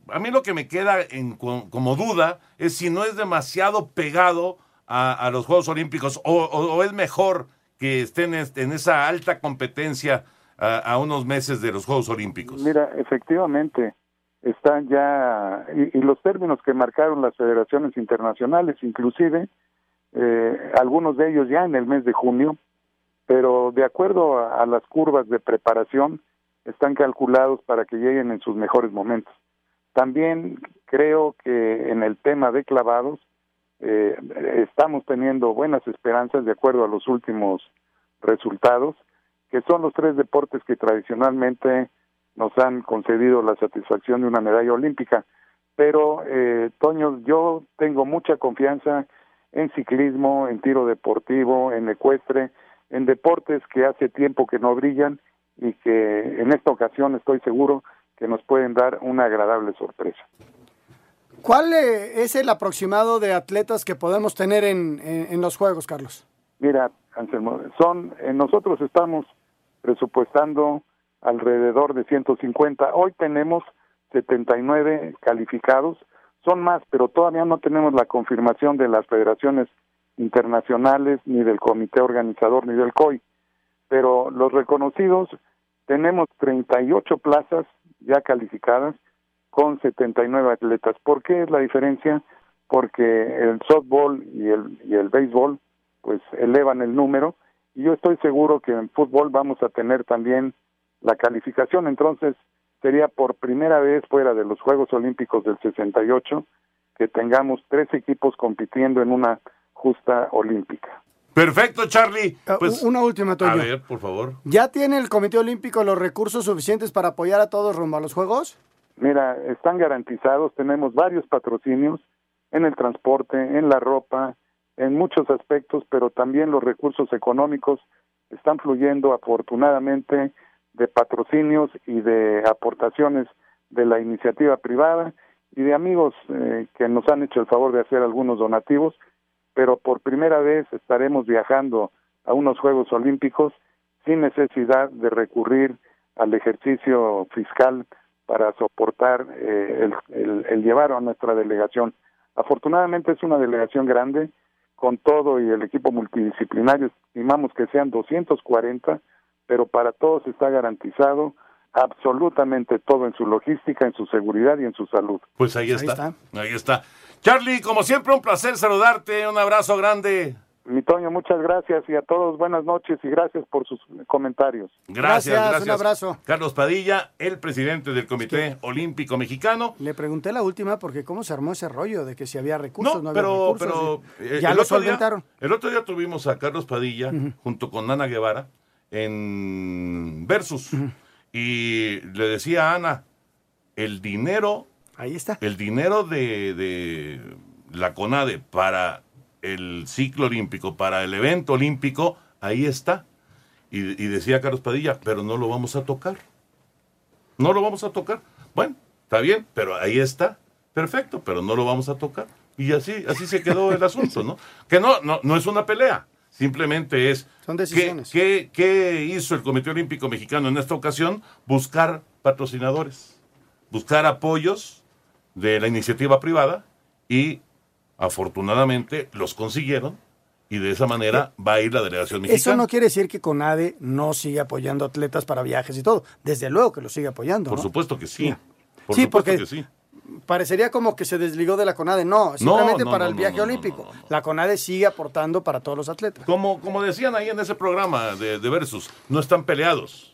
[SPEAKER 8] a mí lo que me queda en, co- como duda es si no es demasiado pegado a, los Juegos Olímpicos o, es mejor que estén est- en esa alta competencia a, unos meses de los Juegos Olímpicos.
[SPEAKER 27] Mira, efectivamente, están ya, y, y los términos que marcaron las federaciones internacionales, inclusive, eh, algunos de ellos ya en el mes de junio, pero de acuerdo a, a las curvas de preparación, están calculados para que lleguen en sus mejores momentos. También creo que en el tema de clavados, eh, estamos teniendo buenas esperanzas de acuerdo a los últimos resultados, que son los tres deportes que tradicionalmente nos han concedido la satisfacción de una medalla olímpica. Pero, eh, Toño, yo tengo mucha confianza en ciclismo, en tiro deportivo, en ecuestre, en deportes que hace tiempo que no brillan y que en esta ocasión estoy seguro que nos pueden dar una agradable sorpresa.
[SPEAKER 9] ¿Cuál eh, es el aproximado de atletas que podemos tener en, en- en los Juegos, Carlos?
[SPEAKER 27] Mira, Anselmo, son, eh, nosotros estamos presupuestando alrededor de 150. Hoy tenemos 79 calificados, son más, pero todavía no tenemos la confirmación de las federaciones internacionales, ni del comité organizador, ni del COI. Pero los reconocidos, tenemos 38 plazas ya calificadas con 79 atletas. ¿Por qué es la diferencia? Porque el softball y el, y el béisbol pues elevan el número y yo estoy seguro que en fútbol vamos a tener también la calificación, entonces sería por primera vez fuera de los Juegos Olímpicos del 68 que tengamos tres equipos compitiendo en una justa olímpica.
[SPEAKER 8] Perfecto, Charlie. Pues,
[SPEAKER 9] una última, Toño.
[SPEAKER 8] a ver, por favor.
[SPEAKER 9] ¿Ya tiene el Comité Olímpico los recursos suficientes para apoyar a todos rumbo a los Juegos?
[SPEAKER 27] Mira, están garantizados, tenemos varios patrocinios en el transporte, en la ropa, en muchos aspectos, pero también los recursos económicos están fluyendo afortunadamente de patrocinios y de aportaciones de la iniciativa privada y de amigos eh, que nos han hecho el favor de hacer algunos donativos, pero por primera vez estaremos viajando a unos Juegos Olímpicos sin necesidad de recurrir al ejercicio fiscal para soportar eh, el, el- el llevar a nuestra delegación. Afortunadamente es una delegación grande, con todo y el equipo multidisciplinario, estimamos que sean 240, pero para todos está garantizado absolutamente todo en su logística, en su seguridad y en su salud.
[SPEAKER 8] Pues ahí, está. Ahí está. Charlie, como siempre, un placer saludarte. Un abrazo grande.
[SPEAKER 27] Mi Toño, muchas gracias y a todos buenas noches y gracias por sus comentarios.
[SPEAKER 8] Gracias, gracias.
[SPEAKER 9] un abrazo.
[SPEAKER 8] Carlos Padilla, el presidente del Comité Olímpico Mexicano.
[SPEAKER 9] Le pregunté la última porque cómo se armó ese rollo de que si había recursos, no,
[SPEAKER 8] No,
[SPEAKER 9] había
[SPEAKER 8] pero,
[SPEAKER 9] recursos.
[SPEAKER 8] pero eh,
[SPEAKER 9] ya
[SPEAKER 8] el
[SPEAKER 9] lo
[SPEAKER 8] otro día-
[SPEAKER 9] solventaron.
[SPEAKER 8] el otro día tuvimos a Carlos Padilla junto con Ana Guevara en Versus y le decía a Ana, el dinero,
[SPEAKER 9] ahí está,
[SPEAKER 8] el dinero de, de la CONADE para el ciclo olímpico, para el evento olímpico, ahí está. Y, y decía Carlos Padilla, pero no lo vamos a tocar. No lo vamos a tocar. Bueno, está bien, pero ahí está. Perfecto, pero no lo vamos a tocar. Y así, así se quedó el asunto, ¿no? Que no, no, no es una pelea. Simplemente es.
[SPEAKER 9] Son
[SPEAKER 8] ¿qué,
[SPEAKER 9] decisiones.
[SPEAKER 8] qué, qué hizo el Comité Olímpico Mexicano en esta ocasión? Buscar patrocinadores, buscar apoyos de la iniciativa privada y afortunadamente los consiguieron y de esa manera va a ir la delegación mexicana.
[SPEAKER 9] Eso no quiere decir que CONADE no siga apoyando atletas para viajes y todo. Desde luego que lo sigue apoyando.
[SPEAKER 8] Por
[SPEAKER 9] ¿no?
[SPEAKER 8] supuesto que sí. Por
[SPEAKER 9] Sí,
[SPEAKER 8] supuesto
[SPEAKER 9] porque-
[SPEAKER 8] que sí.
[SPEAKER 9] Parecería como que se desligó de la CONADE. No, simplemente
[SPEAKER 8] no,
[SPEAKER 9] para el viaje olímpico. La CONADE sigue aportando para todos los atletas.
[SPEAKER 8] Como, como decían ahí en ese programa de, de Versus, no están peleados.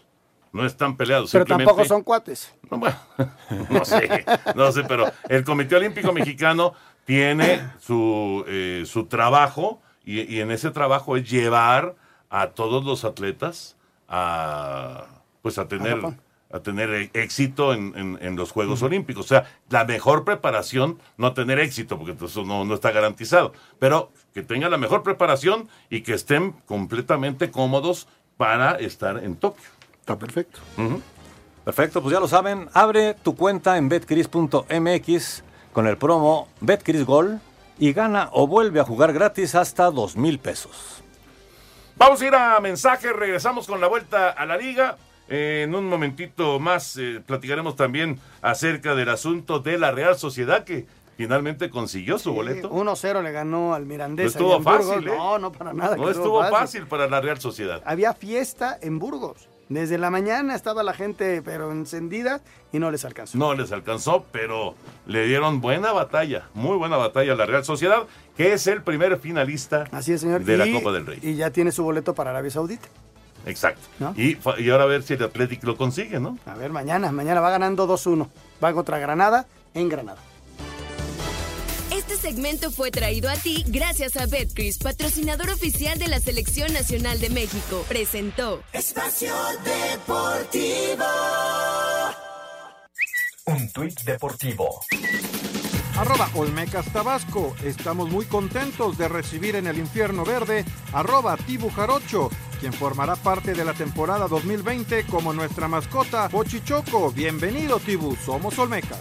[SPEAKER 8] No están peleados.
[SPEAKER 9] Pero
[SPEAKER 8] simplemente-
[SPEAKER 9] tampoco son cuates.
[SPEAKER 8] No, bueno, no sé, no sé, pero el Comité Olímpico Mexicano tiene su, eh, su trabajo y, y en ese trabajo es llevar a todos los atletas a pues a tener a tener e- éxito en, en- en los Juegos Olímpicos. O sea, la mejor preparación, no tener éxito, porque eso no, no está garantizado, pero que tengan la mejor preparación y que estén completamente cómodos para estar en Tokio.
[SPEAKER 19] Está perfecto.
[SPEAKER 13] Perfecto, pues ya lo saben, abre tu cuenta en betcris.mx con el promo BetCrisGol y gana o vuelve a jugar gratis hasta dos mil pesos.
[SPEAKER 8] Vamos a ir a mensajes, regresamos con la vuelta a la liga. Eh, en un momentito más eh, platicaremos también acerca del asunto de la Real Sociedad que finalmente consiguió su boleto.
[SPEAKER 9] 1-0 le ganó al Mirandés.
[SPEAKER 8] No estuvo fácil, ¿eh?
[SPEAKER 9] No, no para nada.
[SPEAKER 8] No estuvo fácil para la Real Sociedad.
[SPEAKER 9] Había fiesta en Burgos. Desde la mañana estaba la gente, pero encendida, y no les alcanzó.
[SPEAKER 8] No les alcanzó, pero le dieron buena batalla, muy buena batalla a la Real Sociedad, que es el primer finalista
[SPEAKER 9] Así es, señor.
[SPEAKER 8] de la
[SPEAKER 9] Y-
[SPEAKER 8] Copa del Rey.
[SPEAKER 9] Y ya tiene su boleto para Arabia Saudita.
[SPEAKER 8] Exacto.
[SPEAKER 9] ¿No?
[SPEAKER 8] Y, y ahora a ver si el Atlético lo consigue, ¿no?
[SPEAKER 9] A ver, mañana, mañana va ganando 2-1. Va contra Granada en Granada.
[SPEAKER 24] Este segmento fue traído a ti gracias a Betcris, patrocinador oficial de la Selección Nacional de México. Presentó.
[SPEAKER 14] Espacio Deportivo.
[SPEAKER 7] Un tuit deportivo.
[SPEAKER 1] Arroba Olmecas Tabasco. Estamos muy contentos de recibir en el infierno verde arroba Tibu Jarocho, quien formará parte de la temporada 2020 como nuestra mascota Pochichoco. Bienvenido Tibu, somos Olmecas.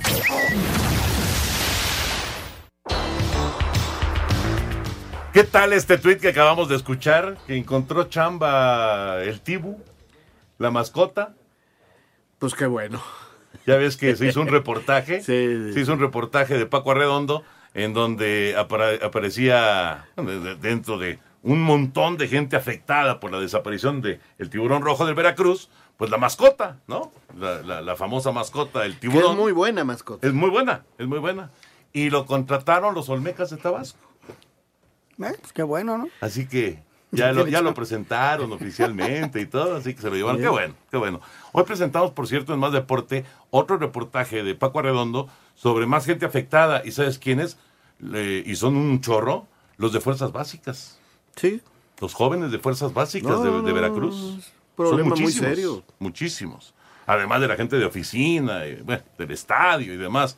[SPEAKER 8] ¿Qué tal este tweet que acabamos de escuchar? Que encontró chamba el Tibu, la mascota.
[SPEAKER 19] Pues qué bueno.
[SPEAKER 8] Ya ves que se hizo un reportaje.
[SPEAKER 19] Sí,
[SPEAKER 8] Se hizo un reportaje de Paco Arredondo en donde aparecía de- de- dentro de un montón de gente afectada por la desaparición de el tiburón rojo del Veracruz, pues la mascota, ¿no? La, la- la famosa mascota, el
[SPEAKER 19] Que
[SPEAKER 8] tiburón.
[SPEAKER 19] es muy buena mascota.
[SPEAKER 8] Es muy buena, es muy buena. Y lo contrataron los Olmecas de Tabasco.
[SPEAKER 9] Eh, pues qué bueno, ¿no?
[SPEAKER 8] Así que ya lo, ya lo presentaron oficialmente y todo, así que se lo llevaron. Qué bueno, qué bueno. Hoy presentamos, por cierto, en Más Deporte, otro reportaje de Paco Arredondo sobre más gente afectada. ¿Y sabes quiénes? Y son un chorro, los de Fuerzas Básicas.
[SPEAKER 19] Sí.
[SPEAKER 8] Los jóvenes de Fuerzas Básicas
[SPEAKER 19] No,
[SPEAKER 8] de, Veracruz.
[SPEAKER 19] es
[SPEAKER 8] Son
[SPEAKER 19] problema muy
[SPEAKER 8] muchísimos,
[SPEAKER 19] serio.
[SPEAKER 8] Muchísimos. Además de la gente de oficina, y, bueno, del estadio y demás.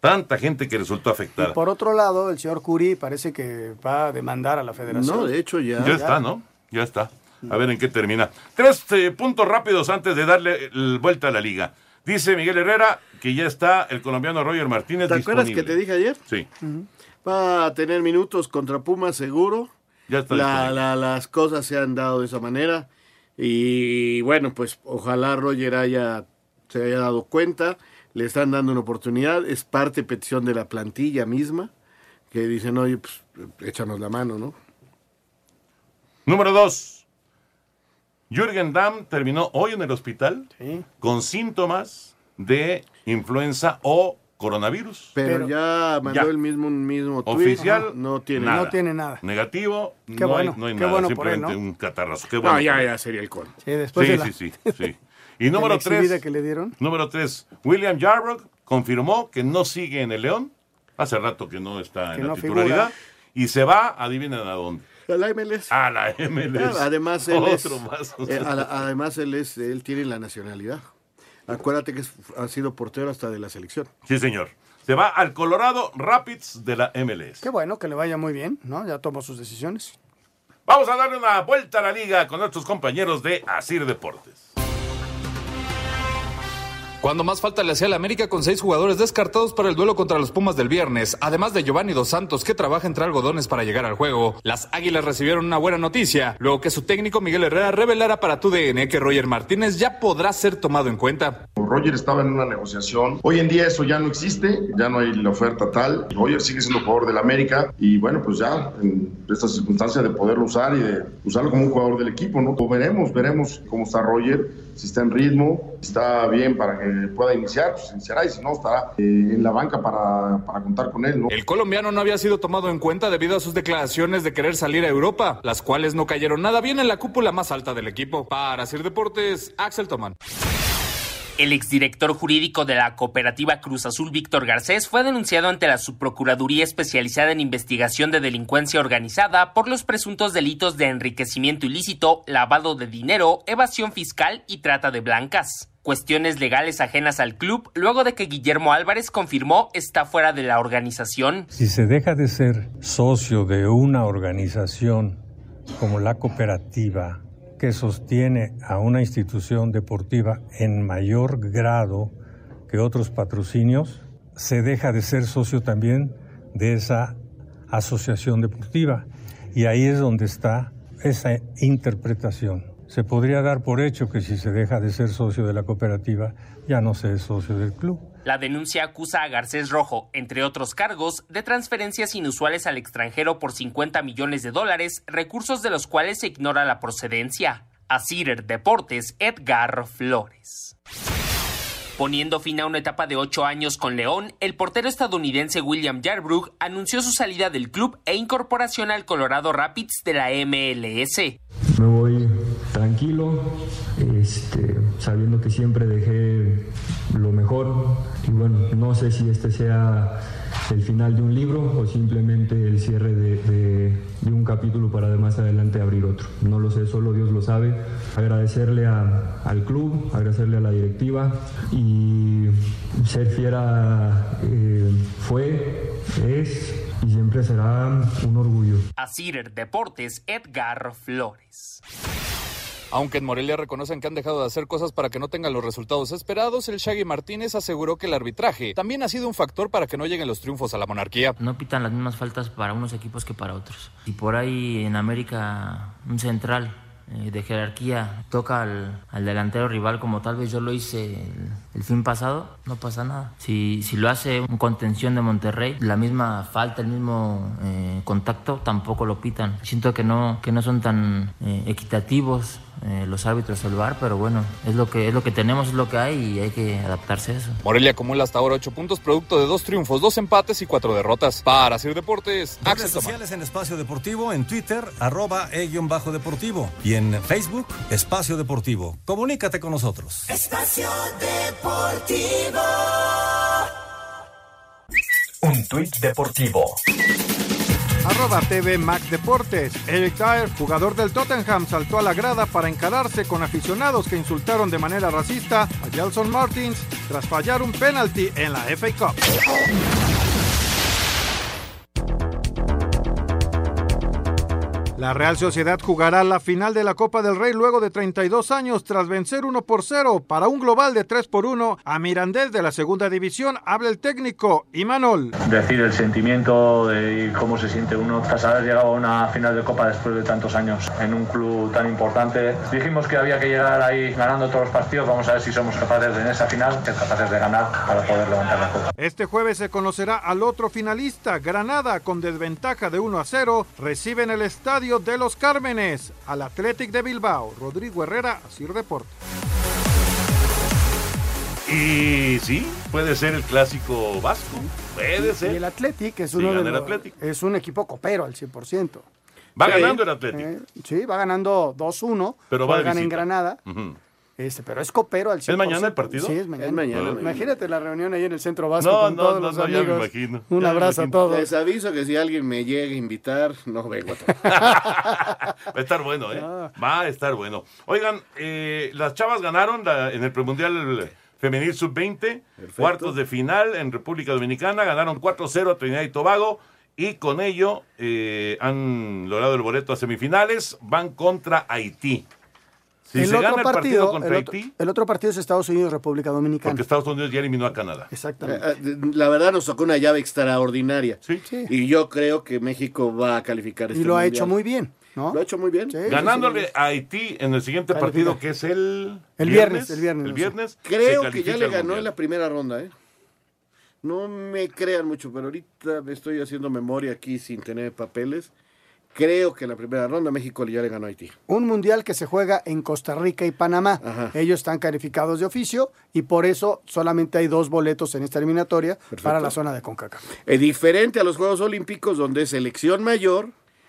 [SPEAKER 8] Tanta gente que resultó
[SPEAKER 9] Y
[SPEAKER 8] afectada.
[SPEAKER 9] por otro lado, el señor Curi parece que va a demandar a la federación.
[SPEAKER 19] No, de hecho ya.
[SPEAKER 8] Ya está, ¿no? Ya está. A ver en qué termina. Tres eh, puntos rápidos antes de darle el vuelta a la liga. Dice Miguel Herrera que ya está el colombiano Roger Martínez
[SPEAKER 19] ¿Te acuerdas
[SPEAKER 8] disponible.
[SPEAKER 19] que te dije ayer?
[SPEAKER 8] Sí,
[SPEAKER 19] Va a tener minutos contra Pumas seguro.
[SPEAKER 8] ya está
[SPEAKER 19] La- la- las cosas se han dado de esa manera. Y bueno, pues ojalá Roger haya, se haya dado cuenta. Le están dando una oportunidad. Es parte petición de la plantilla misma. Que dicen, oye, pues échanos la mano, ¿no?
[SPEAKER 8] Número dos. Jürgen Damm terminó hoy en el hospital con síntomas de influenza o coronavirus.
[SPEAKER 19] Pero, ya mandó
[SPEAKER 8] Ya.
[SPEAKER 19] el mismo, un mismo tuit.
[SPEAKER 8] Oficial,
[SPEAKER 19] no tiene
[SPEAKER 8] nada.
[SPEAKER 9] No tiene nada.
[SPEAKER 8] Negativo,
[SPEAKER 9] Qué
[SPEAKER 8] no,
[SPEAKER 9] bueno,
[SPEAKER 8] hay, no hay
[SPEAKER 9] qué
[SPEAKER 8] nada,
[SPEAKER 9] bueno él,
[SPEAKER 8] simplemente
[SPEAKER 9] ¿no?
[SPEAKER 8] un catarrazo. Qué
[SPEAKER 19] No,
[SPEAKER 8] bueno
[SPEAKER 19] ya,
[SPEAKER 8] por él.
[SPEAKER 19] ya sería el colmo.
[SPEAKER 9] Sí, después
[SPEAKER 8] Sí,
[SPEAKER 9] de la,
[SPEAKER 8] sí, sí, sí. Y número tres,
[SPEAKER 9] que le dieron.
[SPEAKER 8] número tres, William Jarrock confirmó que no sigue en el León. Hace rato que no está
[SPEAKER 9] Que
[SPEAKER 8] en la titularidad.
[SPEAKER 9] figura.
[SPEAKER 8] Y se va, adivinen a dónde.
[SPEAKER 19] A la MLS.
[SPEAKER 8] A la MLS.
[SPEAKER 19] Además, él es,
[SPEAKER 8] Otro más.
[SPEAKER 19] eh, a la- además él, es, él tiene la nacionalidad. Acuérdate que es- ha sido portero hasta de la selección.
[SPEAKER 8] Sí, señor. Se va al Colorado Rapids de la MLS.
[SPEAKER 9] Qué bueno, que le vaya muy bien, ¿no? Ya tomó sus decisiones.
[SPEAKER 8] Vamos a darle una vuelta a la liga con nuestros compañeros de Asir Deportes.
[SPEAKER 21] Cuando más falta le hacía al América con seis jugadores descartados para el duelo contra los Pumas del viernes, además de Giovanni Dos Santos que trabaja entre algodones para llegar al juego, las Águilas recibieron una buena noticia, luego que su técnico Miguel Herrera revelara para TUDN que Roger Martínez ya podrá ser tomado en cuenta.
[SPEAKER 28] Roger estaba en una negociación. Hoy en día eso ya no existe, ya no hay la oferta tal. Roger sigue siendo jugador del América y bueno, pues ya en esta circunstancia de poderlo usar y de usarlo como un jugador del equipo, ¿no? Veremos, veremos cómo está Roger, si está en ritmo, si está bien para que pueda iniciar, pues iniciará y si no, estará eh, en la banca para, para contar con él, ¿no?
[SPEAKER 21] El colombiano no había sido tomado en cuenta debido a sus declaraciones de querer salir a Europa, las cuales no cayeron nada bien en la cúpula más alta del equipo. Para Sir Deportes, Axel Tomán.
[SPEAKER 29] El exdirector jurídico de la cooperativa Cruz Azul, Víctor Garcés, fue denunciado ante la Subprocuraduría Especializada en Investigación de Delincuencia Organizada por los presuntos delitos de enriquecimiento ilícito, lavado de dinero, evasión fiscal y trata de blancas. Cuestiones legales ajenas al club luego de que Guillermo Álvarez confirmó está fuera de la organización.
[SPEAKER 30] Si se deja de ser socio de una organización como la cooperativa que sostiene a una institución deportiva en mayor grado que otros patrocinios, se deja de ser socio también de esa asociación deportiva. Y ahí es donde está esa interpretación. Se podría dar por hecho que si se deja de ser socio de la cooperativa, ya no se es socio del club.
[SPEAKER 29] La denuncia acusa a Garcés Rojo, entre otros cargos, de transferencias inusuales al extranjero por 50 millones de dólares, recursos de los cuales se ignora la procedencia. A Cider Deportes, Edgar Flores. Poniendo fin a una etapa de ocho años con León, el portero estadounidense William Yarbrough anunció su salida del club e incorporación al Colorado Rapids de la MLS.
[SPEAKER 23] Me voy tranquilo, este, sabiendo que siempre dejé lo mejor y bueno, no sé si este sea el final de un libro o simplemente el cierre de, de- de un capítulo para de más adelante abrir otro. No lo sé, solo Dios lo sabe. Agradecerle a- al club, agradecerle a la directiva y ser fiera eh, fue, es y siempre será un orgullo.
[SPEAKER 29] A Cider Deportes, Edgar Flores.
[SPEAKER 21] Aunque en Morelia reconocen que han dejado de hacer cosas para que no tengan los resultados esperados, el Shaggy Martínez aseguró que el arbitraje también ha sido un factor para que no lleguen los triunfos a la monarquía.
[SPEAKER 31] No pitan las mismas faltas para unos equipos que para otros. Y por ahí en América un central eh, de jerarquía toca al, delantero rival como tal vez yo lo hice el, el fin pasado, no pasa nada. Si, si lo hace un contención de Monterrey, la misma falta, el mismo eh, contacto, tampoco lo pitan. Siento que no, que no son tan eh, equitativos eh, los árbitros del VAR, pero bueno, es lo que es lo que tenemos, es lo que hay y hay que adaptarse a eso.
[SPEAKER 21] Morelia acumula hasta ahora 8 puntos, producto de dos triunfos, dos empates y cuatro derrotas. Para Sir Deportes,
[SPEAKER 32] Redes sociales en Espacio Deportivo, en Twitter, arroba e-deportivo. Y en Facebook, Espacio Deportivo. Comunícate con nosotros.
[SPEAKER 14] Espacio Deportivo.
[SPEAKER 7] Un tuit deportivo.
[SPEAKER 1] Arroba TV Max Deportes. Eric Dyer, jugador del Tottenham, saltó a la grada para encararse con aficionados que insultaron de manera racista a Gelson Martins tras fallar un penalti en la FA Cup. La Real Sociedad jugará la final de la Copa del Rey luego de 32 años tras vencer 1 por 0 para un global de 3 por 1 a Mirandés de la segunda división. Habla el técnico Imanol.
[SPEAKER 33] decir el sentimiento de cómo se siente uno tras haber llegado a una final de Copa después de tantos años en un club tan importante. Dijimos que había que llegar ahí ganando todos los partidos, vamos a ver si somos capaces de, en esa final, ser capaces de ganar para poder levantar la Copa.
[SPEAKER 1] Este jueves se conocerá al otro finalista, Granada, con desventaja de 1 a 0, recibe en el estadio de los Cármenes al Athletic de Bilbao. Rodrigo Herrera, Asir Deportes.
[SPEAKER 8] Y sí, puede ser el clásico vasco. Puede
[SPEAKER 9] Y
[SPEAKER 8] ser.
[SPEAKER 9] el Athletic es
[SPEAKER 8] Sí,
[SPEAKER 9] uno de
[SPEAKER 8] gana el
[SPEAKER 9] los-
[SPEAKER 8] Athletic.
[SPEAKER 9] es un equipo copero al 100%.
[SPEAKER 8] Va
[SPEAKER 9] Sí.
[SPEAKER 8] ganando el Athletic.
[SPEAKER 9] Eh, sí, va ganando 2-1.
[SPEAKER 8] Pero va
[SPEAKER 9] Juegan en. Granada. Este, pero es copero al 100%.
[SPEAKER 8] mañana el partido?
[SPEAKER 9] Sí, es mañana.
[SPEAKER 19] Es.
[SPEAKER 9] Imagínate la reunión ahí en el centro vasco
[SPEAKER 8] No,
[SPEAKER 9] con
[SPEAKER 8] no,
[SPEAKER 9] todos
[SPEAKER 8] no,
[SPEAKER 9] los
[SPEAKER 8] no, ya me
[SPEAKER 9] amigos.
[SPEAKER 8] imagino,
[SPEAKER 9] Un
[SPEAKER 8] ya
[SPEAKER 9] abrazo a todos.
[SPEAKER 19] Les aviso que si alguien me llega a invitar, no vengo.
[SPEAKER 8] Va a estar bueno, ¿eh?
[SPEAKER 9] Ah.
[SPEAKER 8] Va a estar bueno. Oigan, eh, las chavas ganaron la- en el premundial femenil sub-20, cuartos de final en República Dominicana, ganaron 4-0 a Trinidad y Tobago y con ello eh, han logrado el boleto a semifinales, van contra Haití. Si
[SPEAKER 9] el
[SPEAKER 8] se
[SPEAKER 9] otro
[SPEAKER 8] gana el partido,
[SPEAKER 9] partido,
[SPEAKER 8] contra
[SPEAKER 9] el otro,
[SPEAKER 8] Haití,
[SPEAKER 9] el otro partido es Estados Unidos, República Dominicana.
[SPEAKER 8] porque Estados Unidos ya eliminó a Canadá.
[SPEAKER 9] Exactamente.
[SPEAKER 19] Eh, La verdad nos tocó una llave extraordinaria.
[SPEAKER 8] Sí.
[SPEAKER 19] Y yo creo que México va a calificar este
[SPEAKER 9] y lo ha hecho muy bien, ¿no?
[SPEAKER 19] Lo ha hecho muy bien.
[SPEAKER 8] Ganándole a Haití en el siguiente
[SPEAKER 9] Califica.
[SPEAKER 8] partido que es el...
[SPEAKER 9] El viernes, el viernes,
[SPEAKER 8] El
[SPEAKER 9] no
[SPEAKER 8] viernes.
[SPEAKER 19] Creo que ya le ganó en la primera ronda, ¿eh? No me crean mucho, pero ahorita me estoy haciendo memoria aquí sin tener papeles. Creo que en la primera ronda México ya le ganó a Haití.
[SPEAKER 9] Un mundial que se juega en Costa Rica y Panamá.
[SPEAKER 19] Ajá.
[SPEAKER 9] Ellos están calificados de oficio y por eso solamente hay dos boletos en esta eliminatoria para la zona de CONCACAF.
[SPEAKER 19] Es diferente a los Juegos Olímpicos, donde es selección mayor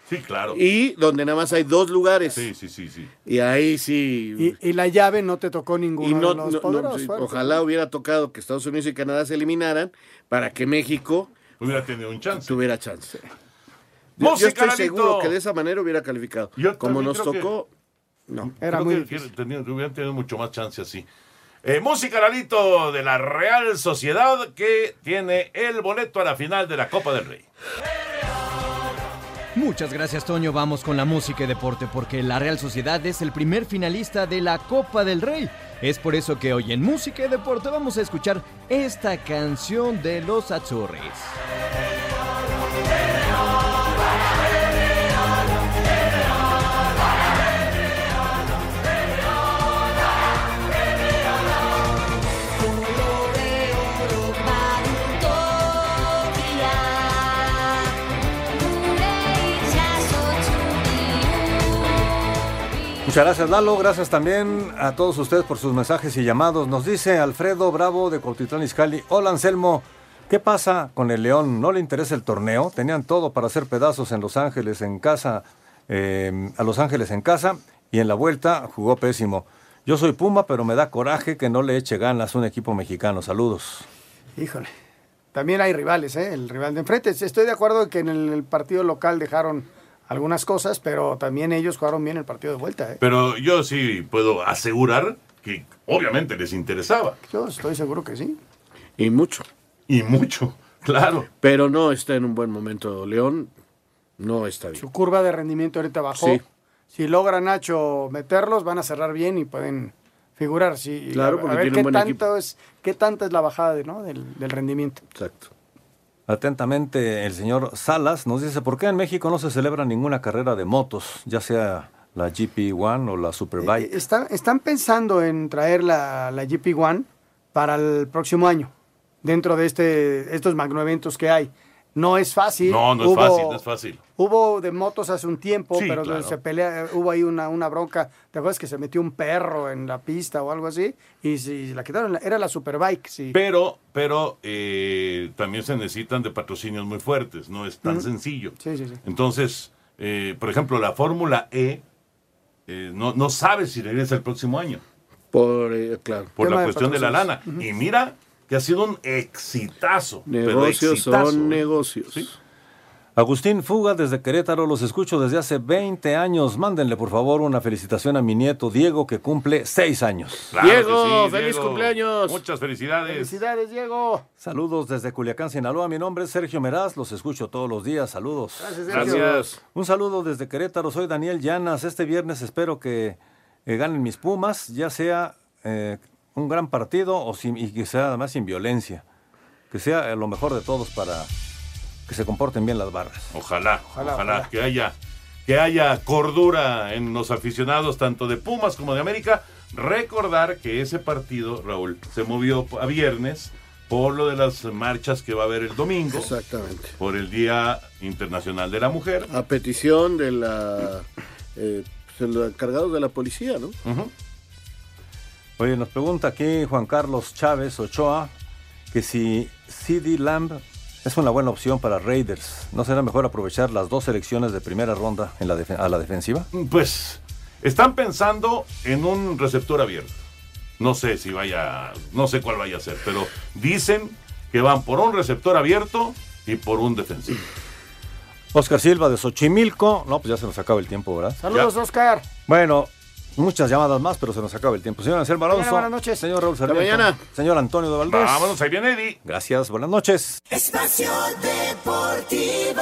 [SPEAKER 8] Sí, claro.
[SPEAKER 19] y donde nada más hay dos lugares.
[SPEAKER 8] Sí, sí, sí, sí.
[SPEAKER 19] Y ahí sí.
[SPEAKER 9] Y, y la llave no te tocó ninguno
[SPEAKER 19] Y no,
[SPEAKER 9] de los
[SPEAKER 19] no- no,
[SPEAKER 9] poderosos.
[SPEAKER 19] sí,
[SPEAKER 9] fuertes.
[SPEAKER 19] ojalá hubiera tocado que Estados Unidos y Canadá se eliminaran para que México
[SPEAKER 8] Hubiera tenido un chance.
[SPEAKER 19] tuviera chance. Yo, yo
[SPEAKER 8] Música,
[SPEAKER 19] estoy
[SPEAKER 8] Lalito.
[SPEAKER 19] seguro que de esa manera hubiera calificado.
[SPEAKER 8] Yo
[SPEAKER 19] Como nos
[SPEAKER 8] que-
[SPEAKER 19] tocó, no.
[SPEAKER 9] Era
[SPEAKER 8] Creo
[SPEAKER 9] muy
[SPEAKER 8] que
[SPEAKER 9] difícil.
[SPEAKER 8] tenía- hubieran tenido mucho más chance así. Eh, música, Lalito, de la Real Sociedad, que tiene el boleto a la final de la Copa del Rey.
[SPEAKER 34] Muchas gracias Toño, vamos con la música y deporte porque la Real Sociedad es el primer finalista de la Copa del Rey. Es por eso que hoy en música y deporte vamos a escuchar esta canción de los Azzurris.
[SPEAKER 13] Muchas gracias Lalo, gracias también a todos ustedes por sus mensajes y llamados. Nos dice Alfredo Bravo de Cortitlán Izcalli, hola Anselmo, ¿qué pasa con el León? ¿No le interesa el torneo? Tenían todo para hacer pedazos en Los Ángeles en casa, eh, a Los Ángeles en casa y en la vuelta jugó pésimo. Yo soy Puma, pero me da coraje que no le eche ganas un equipo mexicano. Saludos.
[SPEAKER 9] Híjole. También hay rivales, ¿eh? El rival de enfrente. Estoy de acuerdo que en el partido local dejaron algunas cosas, pero también ellos jugaron bien el partido de vuelta, ¿eh?
[SPEAKER 8] Pero yo sí puedo asegurar que obviamente les interesaba.
[SPEAKER 9] Yo estoy seguro que sí.
[SPEAKER 19] Y mucho.
[SPEAKER 8] Y mucho, claro.
[SPEAKER 19] Pero no está en un buen momento León. No está bien.
[SPEAKER 9] Su curva de rendimiento ahorita bajó.
[SPEAKER 19] Sí.
[SPEAKER 9] Si logra Nacho meterlos, van a cerrar bien y pueden figurar. Sí,
[SPEAKER 19] Claro,
[SPEAKER 9] a-
[SPEAKER 19] porque
[SPEAKER 9] a ver
[SPEAKER 19] tiene
[SPEAKER 9] qué
[SPEAKER 19] un buen
[SPEAKER 9] tanto
[SPEAKER 19] equipo.
[SPEAKER 9] es, qué tanta es la bajada de, ¿no? del, del rendimiento.
[SPEAKER 19] Exacto.
[SPEAKER 13] Atentamente, el señor Salas nos dice, ¿por qué en México no se celebra ninguna carrera de motos, ya sea la GP1 o la Superbike?
[SPEAKER 9] Eh, Están, pensando en traer la, la GP One para el próximo año, dentro de este, estos magnoeventos que hay. No es fácil.
[SPEAKER 8] No, no es fácil, no es fácil.
[SPEAKER 9] Hubo de motos hace un tiempo,
[SPEAKER 8] Sí,
[SPEAKER 9] pero
[SPEAKER 8] claro.
[SPEAKER 9] se pelea, hubo ahí una, una bronca. ¿Te acuerdas que se metió un perro en la pista o algo así? Y si la quitaron, era la Superbike, sí.
[SPEAKER 8] Pero, pero eh, también se necesitan de patrocinios muy fuertes, no es tan sencillo.
[SPEAKER 9] Sí, sí, sí.
[SPEAKER 8] Entonces, eh, por ejemplo, la Fórmula E eh, no, no sabe si regresa el próximo año
[SPEAKER 19] Por, eh, claro.
[SPEAKER 8] por la
[SPEAKER 19] de
[SPEAKER 8] cuestión de la lana. Y mira que ha sido un exitazo.
[SPEAKER 19] Negocios
[SPEAKER 8] exitazo,
[SPEAKER 19] son
[SPEAKER 8] ¿eh?
[SPEAKER 19] negocios.
[SPEAKER 13] Agustín Fuga desde Querétaro, los escucho desde hace 20 años. Mándenle por favor una felicitación a mi nieto Diego que cumple 6 años.
[SPEAKER 8] Claro
[SPEAKER 19] Diego,
[SPEAKER 8] sí,
[SPEAKER 19] feliz
[SPEAKER 8] Diego.
[SPEAKER 19] cumpleaños.
[SPEAKER 8] Muchas felicidades.
[SPEAKER 9] Felicidades, Diego.
[SPEAKER 13] Saludos desde Culiacán, Sinaloa. Mi nombre es Sergio Meraz, los escucho todos los días. Saludos.
[SPEAKER 9] Gracias, Sergio.
[SPEAKER 19] Gracias.
[SPEAKER 13] Un saludo desde Querétaro, soy Daniel Llanas. Este viernes espero que eh, ganen mis Pumas, ya sea eh, un gran partido o sin- y que sea además sin violencia. Que sea eh, lo mejor de todos para que se comporten bien las barras.
[SPEAKER 8] Ojalá,
[SPEAKER 9] Ojalá,
[SPEAKER 8] ojalá,
[SPEAKER 9] ojalá.
[SPEAKER 8] que haya que haya cordura en los aficionados tanto de Pumas como de América. Recordar que ese partido, Raúl, se movió a viernes por lo de las marchas que va a haber el domingo,
[SPEAKER 19] Exactamente.
[SPEAKER 8] por el Día Internacional de la Mujer.
[SPEAKER 19] A petición de la eh, pues, de los encargados de la policía, ¿no?
[SPEAKER 8] Ujú.
[SPEAKER 13] Oye, nos pregunta aquí Juan Carlos Chávez Ochoa que si CD Lamb es una buena opción para Raiders. ¿No será mejor aprovechar las dos selecciones de primera ronda en la defe- a la defensiva?
[SPEAKER 8] Pues están pensando en un receptor abierto. No sé si vaya, no sé cuál vaya a ser, pero dicen que van por un receptor abierto y por un defensivo.
[SPEAKER 13] Oscar Silva de Xochimilco. No, pues ya se nos acaba el tiempo, ¿verdad?
[SPEAKER 9] Saludos, Oscar.
[SPEAKER 13] Bueno, muchas llamadas más, pero se nos acaba el tiempo. Señor Anselmo Alonso.
[SPEAKER 9] Buenas noches.
[SPEAKER 13] Señor Raúl Sarmiento.
[SPEAKER 9] mañana.
[SPEAKER 13] Señor Antonio de Valdés.
[SPEAKER 8] Vámonos, ahí viene Eddie.
[SPEAKER 13] Gracias, buenas noches.
[SPEAKER 14] Espacio Deportivo.